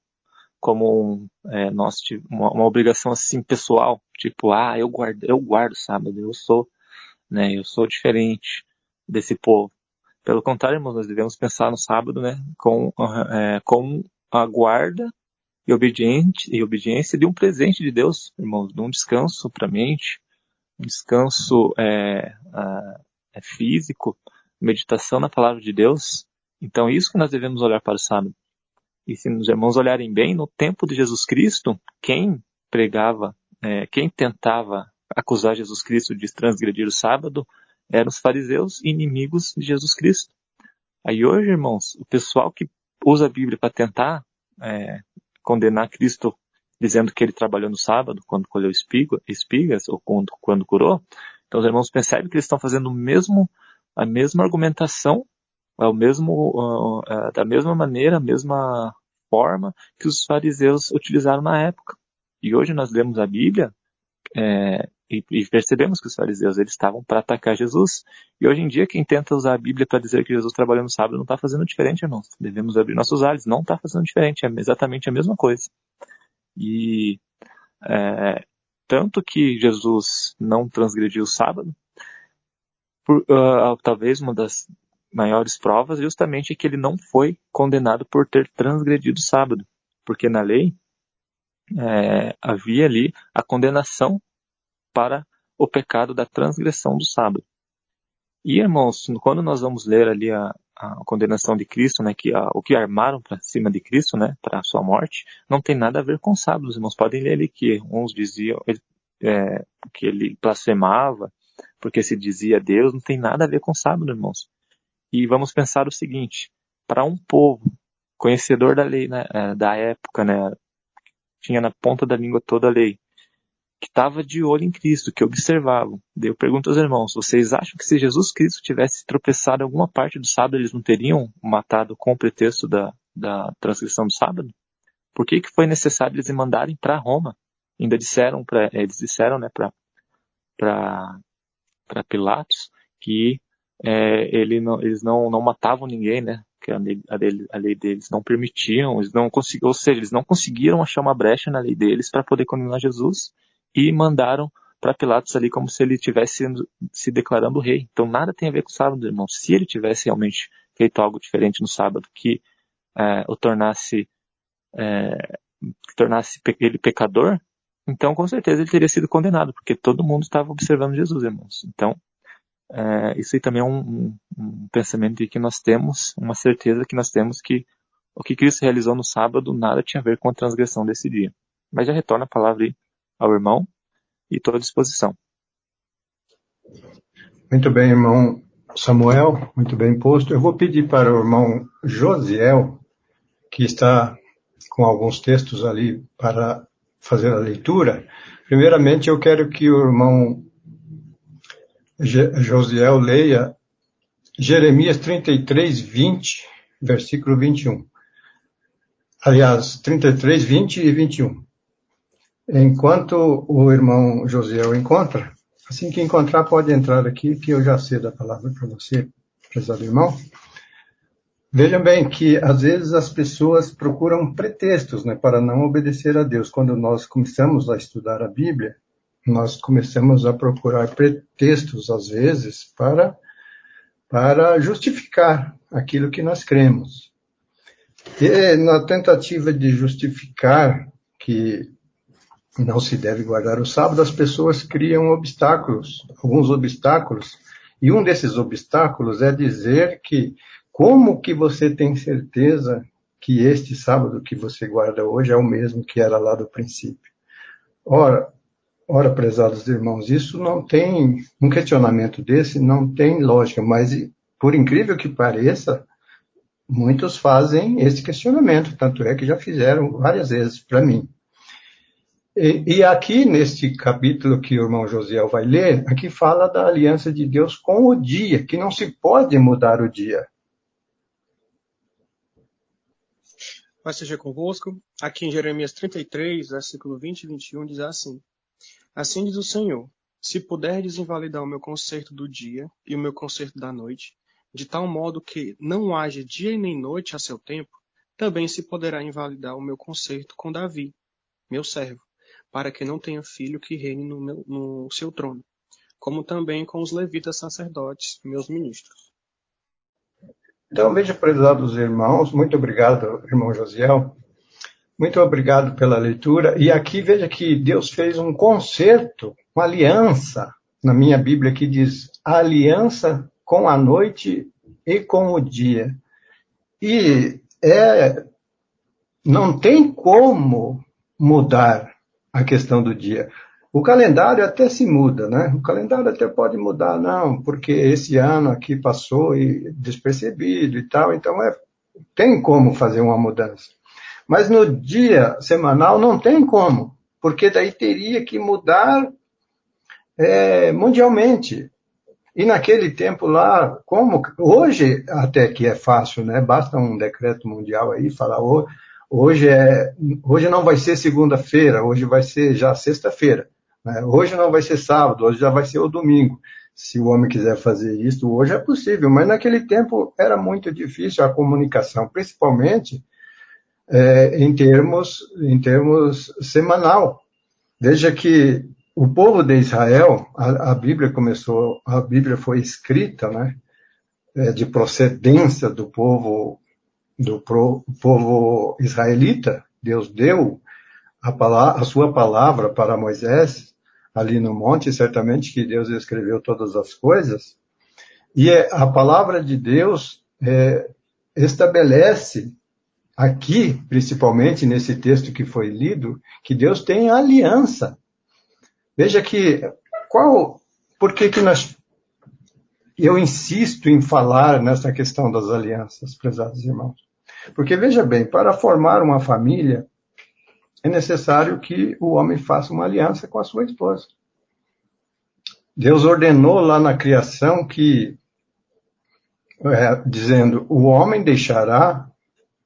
como é, nós uma, uma, obrigação assim pessoal, tipo, ah, eu guardo, eu guardo sábado, eu sou, né, eu sou diferente desse povo. Pelo contrário, irmãos, nós devemos pensar no sábado, né, com, é, com a guarda e, obediente, e obediência de um presente de Deus, irmãos, de um descanso para a mente, um descanso é, é físico, meditação na palavra de Deus. Então, isso que nós devemos olhar para o sábado. E se os irmãos olharem bem, no tempo de Jesus Cristo, quem pregava, é, quem tentava acusar Jesus Cristo de transgredir o sábado, eram os fariseus inimigos de Jesus Cristo. Aí hoje, irmãos, o pessoal que usa a Bíblia para tentar é, condenar Cristo dizendo que ele trabalhou no sábado, quando colheu espiga, espigas, ou quando, quando curou. Então os irmãos percebem que eles estão fazendo o mesmo, a mesma argumentação, é o mesmo, uh, uh, da mesma maneira, a mesma forma que os fariseus utilizaram na época. E hoje nós lemos a Bíblia é, e, e, percebemos que os fariseus eles estavam para atacar Jesus. E hoje em dia, quem tenta usar a Bíblia para dizer que Jesus trabalhou no sábado não está fazendo diferente, irmãos. Devemos abrir nossos olhos. Não está fazendo diferente. É exatamente a mesma coisa. E é, tanto que Jesus não transgrediu o sábado, por, uh, talvez uma das maiores provas justamente é que ele não foi condenado por ter transgredido o sábado, porque na lei é, havia ali a condenação para o pecado da transgressão do sábado. E irmãos, quando nós vamos ler ali a, a condenação de Cristo, né, que a, o que armaram para cima de Cristo, né, para a sua morte, não tem nada a ver com sábado. Os irmãos podem ler ali que uns diziam é, que ele blasfemava, porque se dizia Deus, não tem nada a ver com sábado, irmãos. E vamos pensar o seguinte: para um povo conhecedor da lei, né, é, da época, né, tinha na ponta da língua toda a lei, que estava de olho em Cristo, que observavam. Daí eu pergunto aos irmãos: vocês acham que se Jesus Cristo tivesse tropeçado em alguma parte do sábado, eles não teriam matado com o pretexto da, da transgressão do sábado? Por que, que foi necessário eles mandarem para Roma? Ainda disseram para eles disseram, né, para Pilatos que é, ele não, eles não, não matavam ninguém, né? Que a lei, a, lei, a lei, deles não permitiam, eles não ou seja, eles não conseguiram achar uma brecha na lei deles para poder condenar Jesus e mandaram para Pilatos ali como se ele tivesse se declarando rei. Então nada tem a ver com o sábado, irmão. Se ele tivesse realmente feito algo diferente no sábado que é, o tornasse é, tornasse ele pecador, então com certeza ele teria sido condenado, porque todo mundo estava observando Jesus, irmãos. Então é, isso aí também é um, um, um pensamento de que nós temos, uma certeza que nós temos que o que Cristo realizou no sábado nada tinha a ver com a transgressão desse dia. Mas já retorna a palavra aí ao irmão e estou à disposição. Muito bem, irmão Samuel, muito bem posto. Eu vou pedir para o irmão Josiel, que está com alguns textos ali para fazer a leitura. Primeiramente, eu quero que o irmão Josiel leia Jeremias 33, 20, versículo 21. Aliás, 33, 20 e 21. Enquanto o irmão Josiel encontra, assim que encontrar, pode entrar aqui, que eu já cedo a palavra para você, prezado irmão. Vejam bem que às vezes as pessoas procuram pretextos né, para não obedecer a Deus. Quando nós começamos a estudar a Bíblia, nós começamos a procurar pretextos, às vezes, para, para justificar aquilo que nós cremos. E na tentativa de justificar que não se deve guardar o sábado, as pessoas criam obstáculos, alguns obstáculos, e um desses obstáculos é dizer que como que você tem certeza que este sábado que você guarda hoje é o mesmo que era lá do princípio? Ora, ora, prezados irmãos, isso não tem um questionamento desse, não tem lógica, mas por incrível que pareça, muitos fazem esse questionamento, tanto é que já fizeram várias vezes para mim. E, e, aqui, neste capítulo que o irmão Josiel vai ler, aqui fala da aliança de Deus com o dia, que não se pode mudar o dia. Paz seja convosco. Aqui em Jeremias 33, versículo 20 e 21, diz assim: Assim diz o Senhor: Se puderdes invalidar o meu concerto do dia e o meu concerto da noite, de tal modo que não haja dia nem noite a seu tempo, também se poderá invalidar o meu concerto com Davi, meu servo para que não tenha filho que reine no, meu, no seu trono, como também com os levitas sacerdotes, meus ministros. Então, veja, prezados irmãos, muito obrigado, irmão Josiel. Muito obrigado pela leitura. E aqui veja que Deus fez um concerto, uma aliança, na minha Bíblia que diz aliança com a noite e com o dia. E é, não tem como mudar a questão do dia. O calendário até se muda, né? O calendário até pode mudar, não, porque esse ano aqui passou e despercebido e tal, então é, tem como fazer uma mudança. Mas no dia semanal não tem como, porque daí teria que mudar é, mundialmente. E naquele tempo lá, como hoje até que é fácil, né? Basta um decreto mundial aí falar Hoje, é, hoje não vai ser segunda-feira, hoje vai ser já sexta-feira. Né? Hoje não vai ser sábado, hoje já vai ser o domingo. Se o homem quiser fazer isso, hoje é possível, mas naquele tempo era muito difícil a comunicação, principalmente é, em termos em termos semanal. Veja que o povo de Israel, a, a Bíblia começou, a Bíblia foi escrita, né? é, de procedência do povo do povo israelita. Deus deu a, palavra, a sua palavra para Moisés ali no monte, certamente que Deus escreveu todas as coisas. E é, a palavra de Deus é, estabelece aqui, principalmente nesse texto que foi lido, que Deus tem aliança. Veja que qual, por que que nós eu insisto em falar nessa questão das alianças, prezados irmãos? Porque veja bem, para formar uma família é necessário que o homem faça uma aliança com a sua esposa. Deus ordenou lá na criação que, é, dizendo, o homem deixará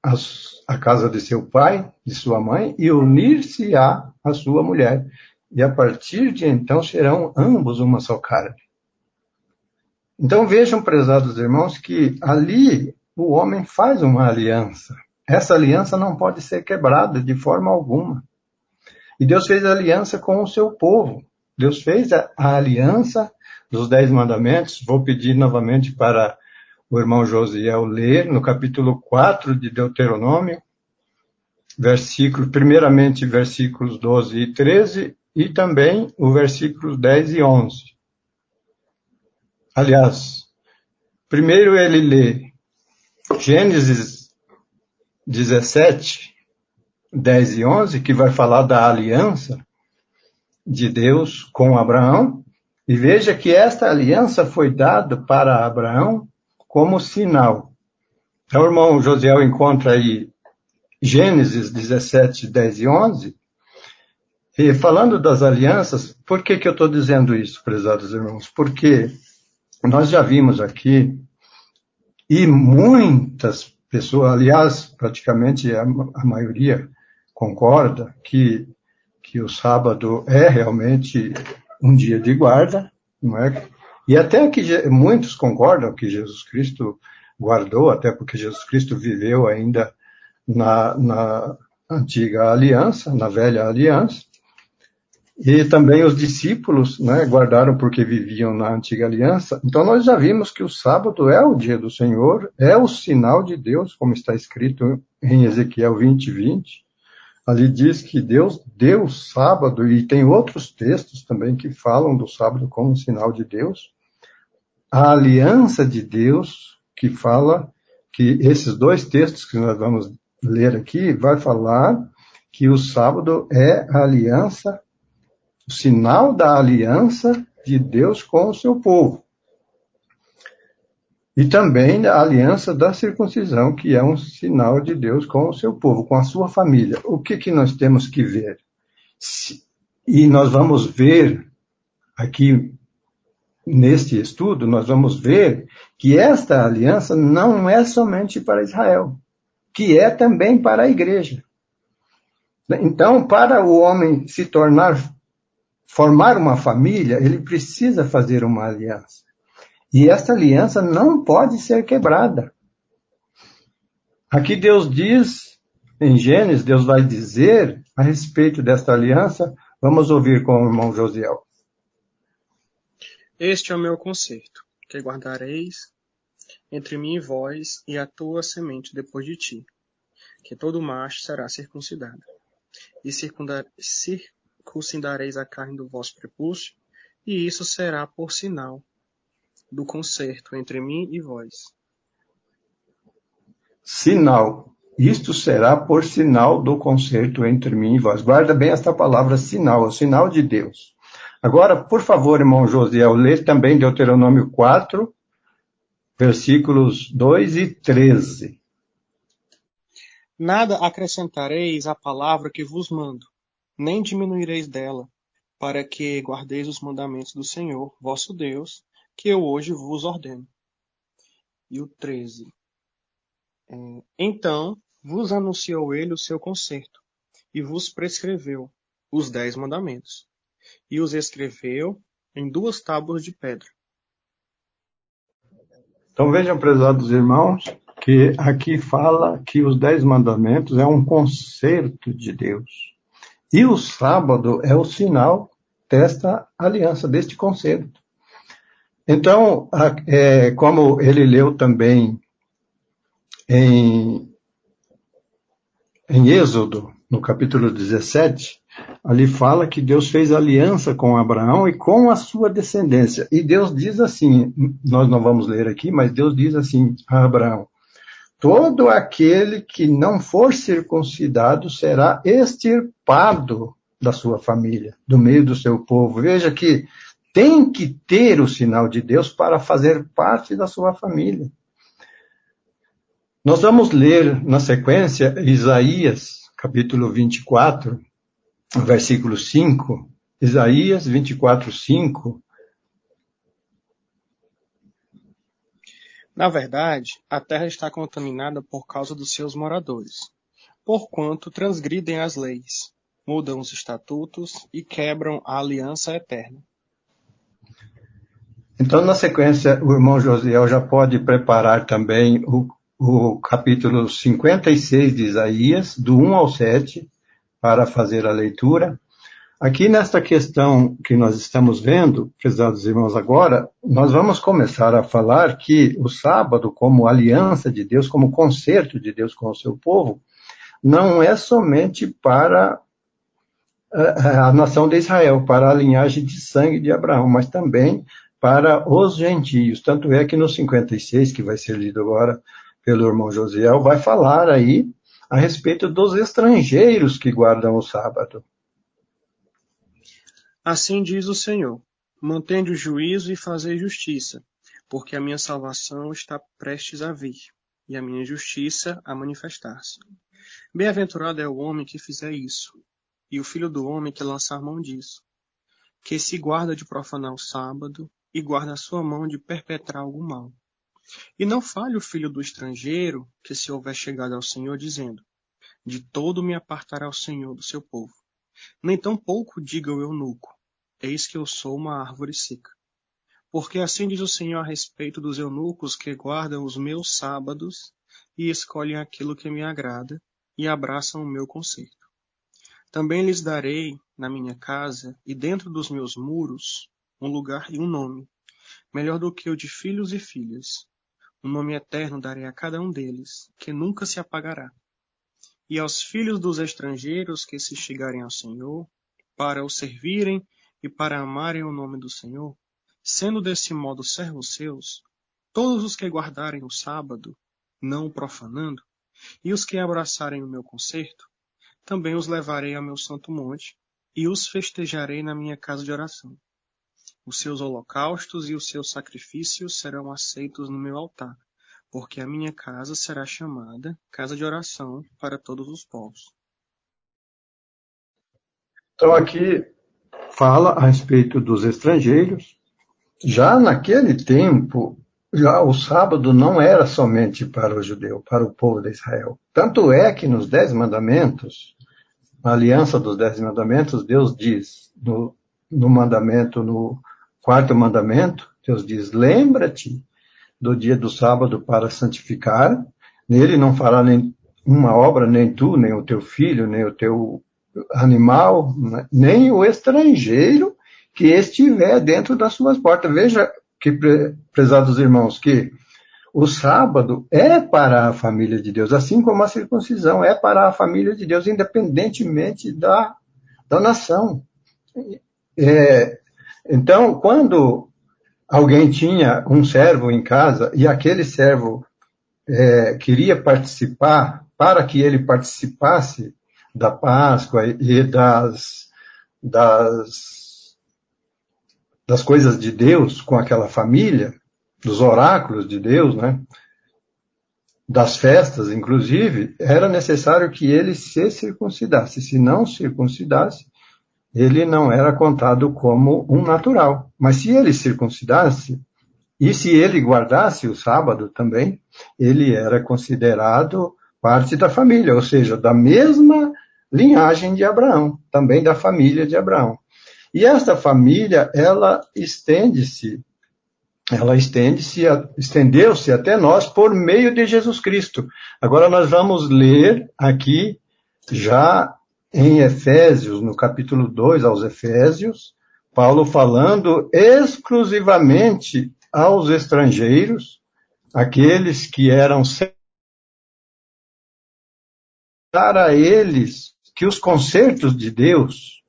as, a casa de seu pai, de sua mãe, e unir-se-á à sua mulher. E a partir de então serão ambos uma só carne. Então vejam, prezados irmãos, que ali o homem faz uma aliança. Essa aliança não pode ser quebrada de forma alguma. E Deus fez aliança com o seu povo. Deus fez a, a aliança dos Dez Mandamentos. Vou pedir novamente para o irmão Josiel ler no capítulo 4 de Deuteronômio, versículos, primeiramente versículos 12 e 13 e também o versículos 10 e 11. Aliás, primeiro ele lê Gênesis 17, 10 e 11, que vai falar da aliança de Deus com Abraão. E veja que esta aliança foi dada para Abraão como sinal. Então, o irmão Josiel encontra aí Gênesis 17, 10 e 11. E falando das alianças, por que, que eu estou dizendo isso, prezados irmãos? Porque nós já vimos aqui, e muitas pessoas, aliás, praticamente a, a maioria concorda que, que o sábado é realmente um dia de guarda, não é? E até que muitos concordam que Jesus Cristo guardou, até porque Jesus Cristo viveu ainda na, na antiga aliança, na velha aliança. E também os discípulos né, guardaram porque viviam na antiga aliança. Então nós já vimos que o sábado é o dia do Senhor, é o sinal de Deus, como está escrito em Ezequiel 20, 20. Ali diz que Deus deu o sábado, e tem outros textos também que falam do sábado como sinal de Deus a aliança de Deus, que fala que esses dois textos que nós vamos ler aqui, vai falar que o sábado é a aliança, o sinal da aliança de Deus com o seu povo. E também a aliança da circuncisão, que é um sinal de Deus com o seu povo, com a sua família. O que, que nós temos que ver? E nós vamos ver aqui neste estudo, nós vamos ver que esta aliança não é somente para Israel, que é também para a igreja. Então, para o homem se tornar, formar uma família, ele precisa fazer uma aliança. E esta aliança não pode ser quebrada. Aqui Deus diz, em Gênesis, Deus vai dizer a respeito desta aliança, vamos ouvir com o irmão Josiel. Este é o meu concerto, que guardareis entre mim e vós e a tua semente depois de ti, que todo macho será circuncidado. E circuncidareis a carne do vosso prepúcio, e isso será por sinal do concerto entre mim e vós. Sinal. Isto será por sinal do concerto entre mim e vós. Guarda bem esta palavra sinal, o sinal de Deus. Agora, por favor, irmão Josiel, lê também Deuteronômio 4, versículos 2 e 13. Nada acrescentareis à palavra que vos mando, nem diminuireis dela, para que guardeis os mandamentos do Senhor, vosso Deus, que eu hoje vos ordeno. E o 13. É, então vos anunciou ele o seu conserto, e vos prescreveu os dez mandamentos e os escreveu em duas tábuas de pedra. Então vejam, prezados irmãos, que aqui fala que os dez mandamentos é um concerto de Deus. E o sábado é o sinal desta aliança, deste concerto. Então, é, como ele leu também em, em Êxodo, no capítulo 17, ali fala que Deus fez aliança com Abraão e com a sua descendência. E Deus diz assim, nós não vamos ler aqui, mas Deus diz assim a Abraão: todo aquele que não for circuncidado será extirpado da sua família, do meio do seu povo. Veja que tem que ter o sinal de Deus para fazer parte da sua família. Nós vamos ler na sequência Isaías, capítulo 24, versículo 5. Isaías 24, 5. Na verdade, a terra está contaminada por causa dos seus moradores, porquanto transgridem as leis, mudam os estatutos e quebram a aliança eterna. Então, na sequência, o irmão Josiel já pode preparar também o, o capítulo 56 de Isaías, do 1 ao 7, para fazer a leitura. Aqui nesta questão que nós estamos vendo, prezados irmãos, agora, nós vamos começar a falar que o sábado, como aliança de Deus, como concerto de Deus com o seu povo, não é somente para a, a nação de Israel, para a linhagem de sangue de Abraão, mas também para os gentios. Tanto é que no 56, que vai ser lido agora pelo irmão Josiel, vai falar aí a respeito dos estrangeiros que guardam o sábado. Assim diz o Senhor: mantende o juízo e fazei justiça, porque a minha salvação está prestes a vir, e a minha justiça a manifestar-se. Bem-aventurado é o homem que fizer isso, e o filho do homem que lançar mão disso, que se guarda de profanar o sábado e guarda a sua mão de perpetrar algum mal. E não fale o filho do estrangeiro que se houver chegado ao Senhor dizendo, de todo me apartará o Senhor do seu povo. Nem tão pouco diga o eunuco, eis que eu sou uma árvore seca. Porque assim diz o Senhor a respeito dos eunucos que guardam os meus sábados e escolhem aquilo que me agrada e abraçam o meu conceito. Também lhes darei na minha casa e dentro dos meus muros um lugar e um nome, melhor do que o de filhos e filhas. Um nome eterno darei a cada um deles, que nunca se apagará. E aos filhos dos estrangeiros que se chegarem ao Senhor, para o servirem e para amarem o nome do Senhor, sendo desse modo servos seus, todos os que guardarem o sábado, não o profanando, e os que abraçarem o meu concerto, também os levarei ao meu santo monte, e os festejarei na minha casa de oração. Os seus holocaustos e os seus sacrifícios serão aceitos no meu altar, porque a minha casa será chamada casa de oração para todos os povos. Então aqui fala a respeito dos estrangeiros. Já naquele tempo, já o sábado não era somente para o judeu, para o povo de Israel. Tanto é que nos Dez Mandamentos, na aliança dos Dez Mandamentos, Deus diz no, no mandamento, no Quarto mandamento, Deus diz: lembra-te do dia do sábado para santificar. Nele não fará nem uma obra, nem tu, nem o teu filho, nem o teu animal, nem o estrangeiro que estiver dentro das suas portas. Veja que, prezados irmãos, que o sábado é para a família de Deus, assim como a circuncisão é para a família de Deus, independentemente da, da nação. É, então, quando alguém tinha um servo em casa e aquele servo é, queria participar, para que ele participasse da Páscoa e das, das, das coisas de Deus com aquela família, dos oráculos de Deus, né? das festas, inclusive, era necessário que ele se circuncidasse. Se não circuncidasse, ele não era contado como um natural. Mas se ele circuncidasse, e se ele guardasse o sábado também, ele era considerado parte da família, ou seja, da mesma linhagem de Abraão, também da família de Abraão. E esta família, ela estende-se, ela estende-se, estendeu-se até nós por meio de Jesus Cristo. Agora nós vamos ler aqui já em Efésios, no capítulo 2 aos Efésios, Paulo falando exclusivamente aos estrangeiros, aqueles que eram para eles que os concertos de Deus,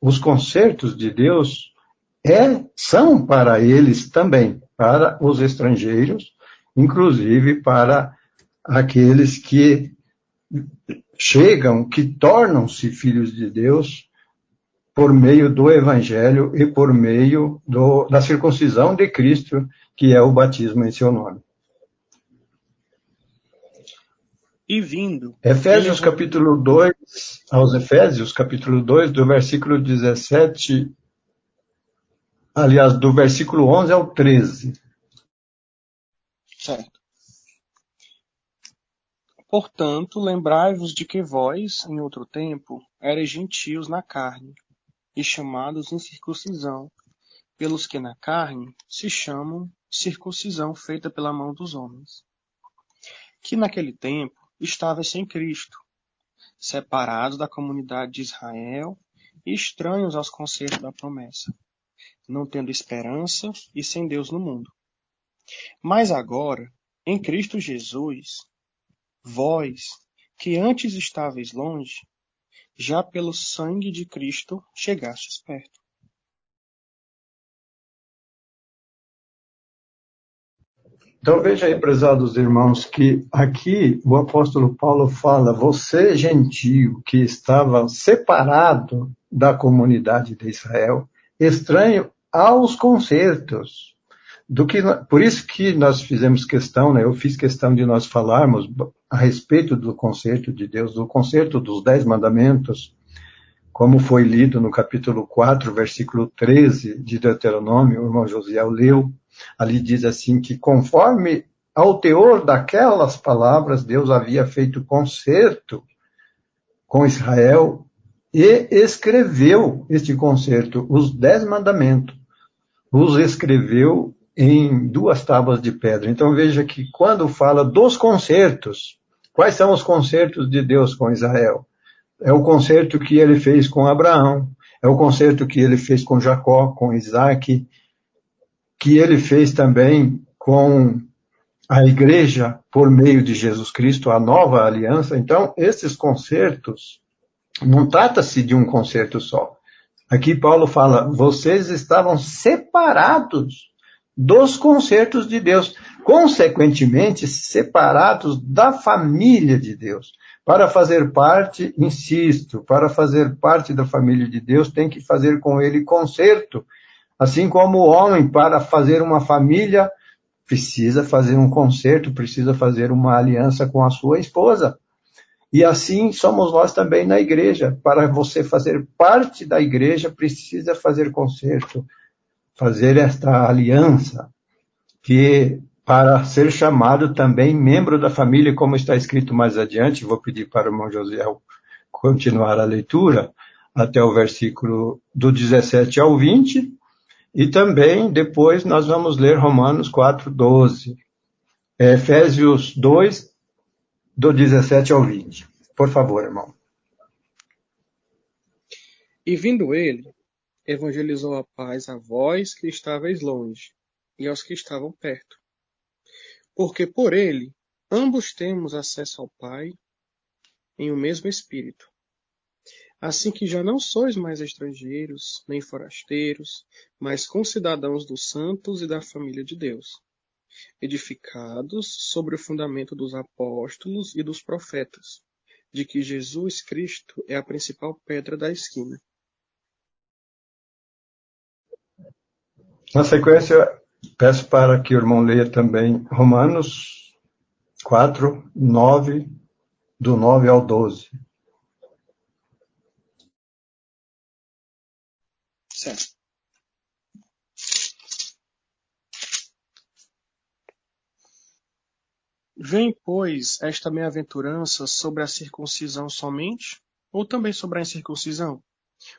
os concertos de Deus é, são para eles também, para os estrangeiros, inclusive para aqueles que chegam, que tornam-se filhos de Deus por meio do Evangelho e por meio do, da circuncisão de Cristo, que é o batismo em seu nome. E vindo. Efésios ele... capítulo 2, aos Efésios capítulo 2, do versículo 17, aliás, do versículo 11 ao 13. Certo. Portanto, lembrai-vos de que vós, em outro tempo, erais gentios na carne, e chamados em circuncisão, pelos que na carne se chamam circuncisão feita pela mão dos homens. Que naquele tempo estavais sem Cristo, separados da comunidade de Israel e estranhos aos concertos da promessa, não tendo esperança e sem Deus no mundo. Mas agora, em Cristo Jesus, vós, que antes estáveis longe, já pelo sangue de Cristo chegastes perto. Então veja aí, prezados irmãos, que aqui o apóstolo Paulo fala, você gentio que estava separado da comunidade de Israel, estranho aos concertos. Do que, por isso que nós fizemos questão, né, eu fiz questão de nós falarmos a respeito do concerto de Deus, do concerto dos dez mandamentos, como foi lido no capítulo 4, versículo 13 de Deuteronômio, o irmão Josiel leu, Ali diz assim que conforme ao teor daquelas palavras, Deus havia feito concerto com Israel e escreveu este concerto, os dez mandamentos, os escreveu em duas tábuas de pedra. Então veja que quando fala dos concertos, quais são os concertos de Deus com Israel? É o concerto que ele fez com Abraão, é o concerto que ele fez com Jacó, com Isaac, que ele fez também com a igreja por meio de Jesus Cristo, a nova aliança. Então, esses concertos, não trata-se de um concerto só. Aqui Paulo fala, vocês estavam separados dos concertos de Deus, consequentemente separados da família de Deus. Para fazer parte, insisto, para fazer parte da família de Deus, tem que fazer com ele concerto Assim como o homem, para fazer uma família, precisa fazer um concerto, precisa fazer uma aliança com a sua esposa. E assim somos nós também na igreja. Para você fazer parte da igreja, precisa fazer concerto, fazer esta aliança, que para ser chamado também membro da família, como está escrito mais adiante, vou pedir para o irmão José continuar a leitura, até o versículo do 17 ao 20, e também depois nós vamos ler Romanos 4, 12. Efésios 2, do 17 ao 20. Por favor, irmão. E vindo ele, evangelizou a paz a vós que estáveis longe e aos que estavam perto. Porque por ele ambos temos acesso ao Pai em o mesmo Espírito. Assim que já não sois mais estrangeiros, nem forasteiros, mas concidadãos dos santos e da família de Deus, edificados sobre o fundamento dos apóstolos e dos profetas, de que Jesus Cristo é a principal pedra da esquina. Na sequência, peço para que o irmão leia também Romanos 4, 9, do 9 ao 12. Certo. Vem, pois, esta bem-aventurança sobre a circuncisão somente, ou também sobre a incircuncisão?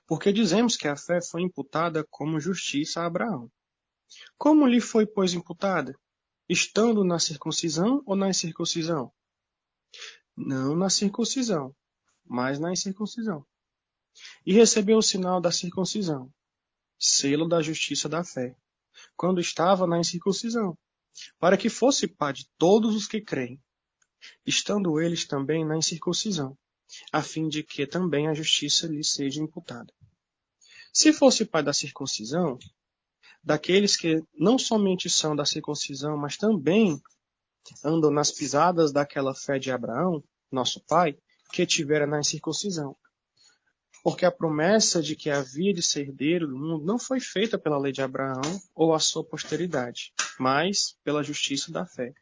Porque dizemos que a fé foi imputada como justiça a Abraão. Como lhe foi, pois, imputada? Estando na circuncisão ou na incircuncisão? Não na circuncisão, mas na incircuncisão. E recebeu o sinal da circuncisão, selo da justiça da fé, quando estava na incircuncisão, para que fosse pai de todos os que creem, estando eles também na incircuncisão, a fim de que também a justiça lhe seja imputada. Se fosse pai da circuncisão, daqueles que não somente são da circuncisão, mas também andam nas pisadas daquela fé de Abraão, nosso pai, que tivera na incircuncisão. Porque a promessa de que havia de ser herdeiro do mundo não foi feita pela lei de Abraão ou a sua posteridade, mas pela justiça da fé.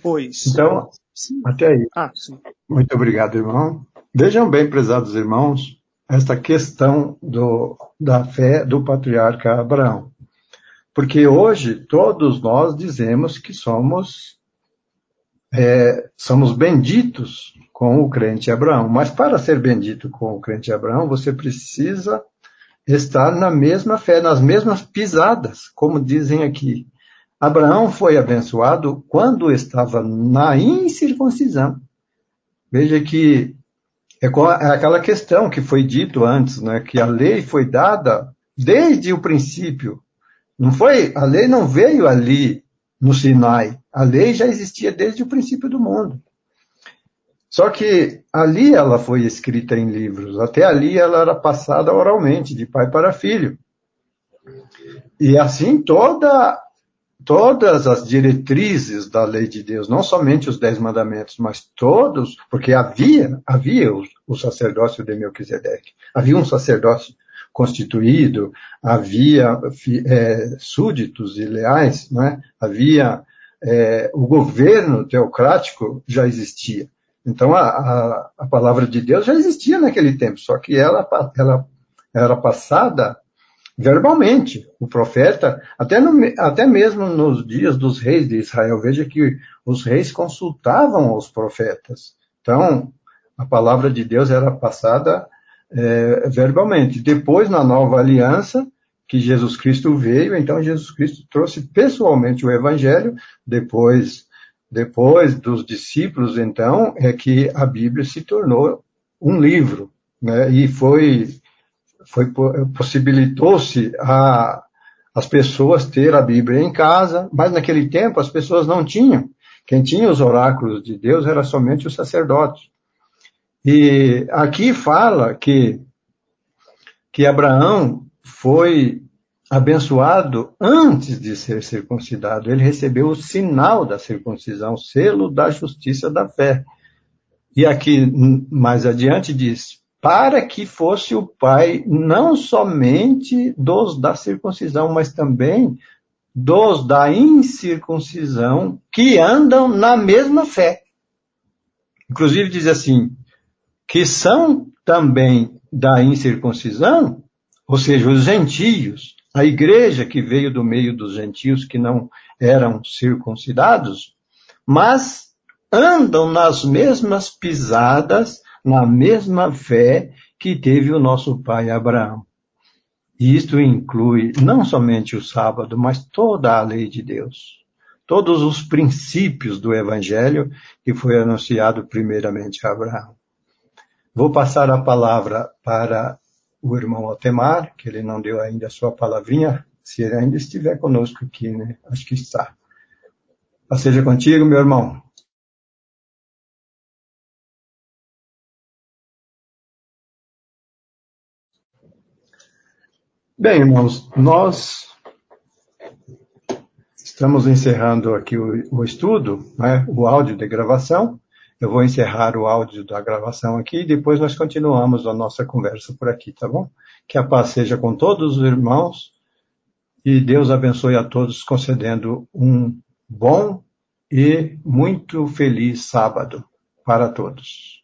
Pois. Então, sim. até aí. Ah, Muito obrigado, irmão. Vejam bem, prezados irmãos, esta questão do, da fé do patriarca Abraão. Porque hoje todos nós dizemos que somos, é, somos benditos com o crente Abraão. Mas para ser bendito com o crente Abraão, você precisa estar na mesma fé, nas mesmas pisadas, como dizem aqui. Abraão foi abençoado quando estava na incircuncisão. Veja que é, é aquela questão que foi dito antes, né, que a lei foi dada desde o princípio. Não foi, a lei não veio ali no Sinai. A lei já existia desde o princípio do mundo. Só que ali ela foi escrita em livros. Até ali ela era passada oralmente, de pai para filho. E assim toda todas as diretrizes da lei de Deus, não somente os dez mandamentos, mas todos, porque havia, havia o, o sacerdócio de Melquisedeque, havia um sacerdócio constituído, havia é, súditos e leais, é? havia é, o governo teocrático já existia. Então a, a, a, palavra de Deus já existia naquele tempo, só que ela, ela era passada verbalmente. O profeta, até, no, até mesmo nos dias dos reis de Israel, veja que os reis consultavam os profetas. Então, a palavra de Deus era passada é, verbalmente. Depois, na nova aliança, que Jesus Cristo veio, então Jesus Cristo trouxe pessoalmente o evangelho, depois, depois dos discípulos, então, é que a Bíblia se tornou um livro, né? E foi foi possibilitou-se a as pessoas ter a Bíblia em casa, mas naquele tempo as pessoas não tinham. Quem tinha os oráculos de Deus era somente os sacerdotes. E aqui fala que que Abraão foi abençoado antes de ser circuncidado. Ele recebeu o sinal da circuncisão, selo da justiça da fé. E aqui mais adiante diz: para que fosse o pai não somente dos da circuncisão, mas também dos da incircuncisão que andam na mesma fé. Inclusive diz assim, que são também da incircuncisão, ou seja, os gentios, a igreja que veio do meio dos gentios que não eram circuncidados, mas andam nas mesmas pisadas na mesma fé que teve o nosso pai Abraão. E isto inclui não somente o sábado, mas toda a lei de Deus. Todos os princípios do evangelho que foi anunciado primeiramente a Abraão. Vou passar a palavra para o irmão Altemar, que ele não deu ainda a sua palavrinha, se ele ainda estiver conosco aqui, né? Acho que está. Seja contigo, meu irmão. Bem, irmãos, nós estamos encerrando aqui o, o estudo, né, o áudio de gravação. Eu vou encerrar o áudio da gravação aqui e depois nós continuamos a nossa conversa por aqui, tá bom? Que a paz seja com todos os irmãos e Deus abençoe a todos, concedendo um bom e muito feliz sábado para todos.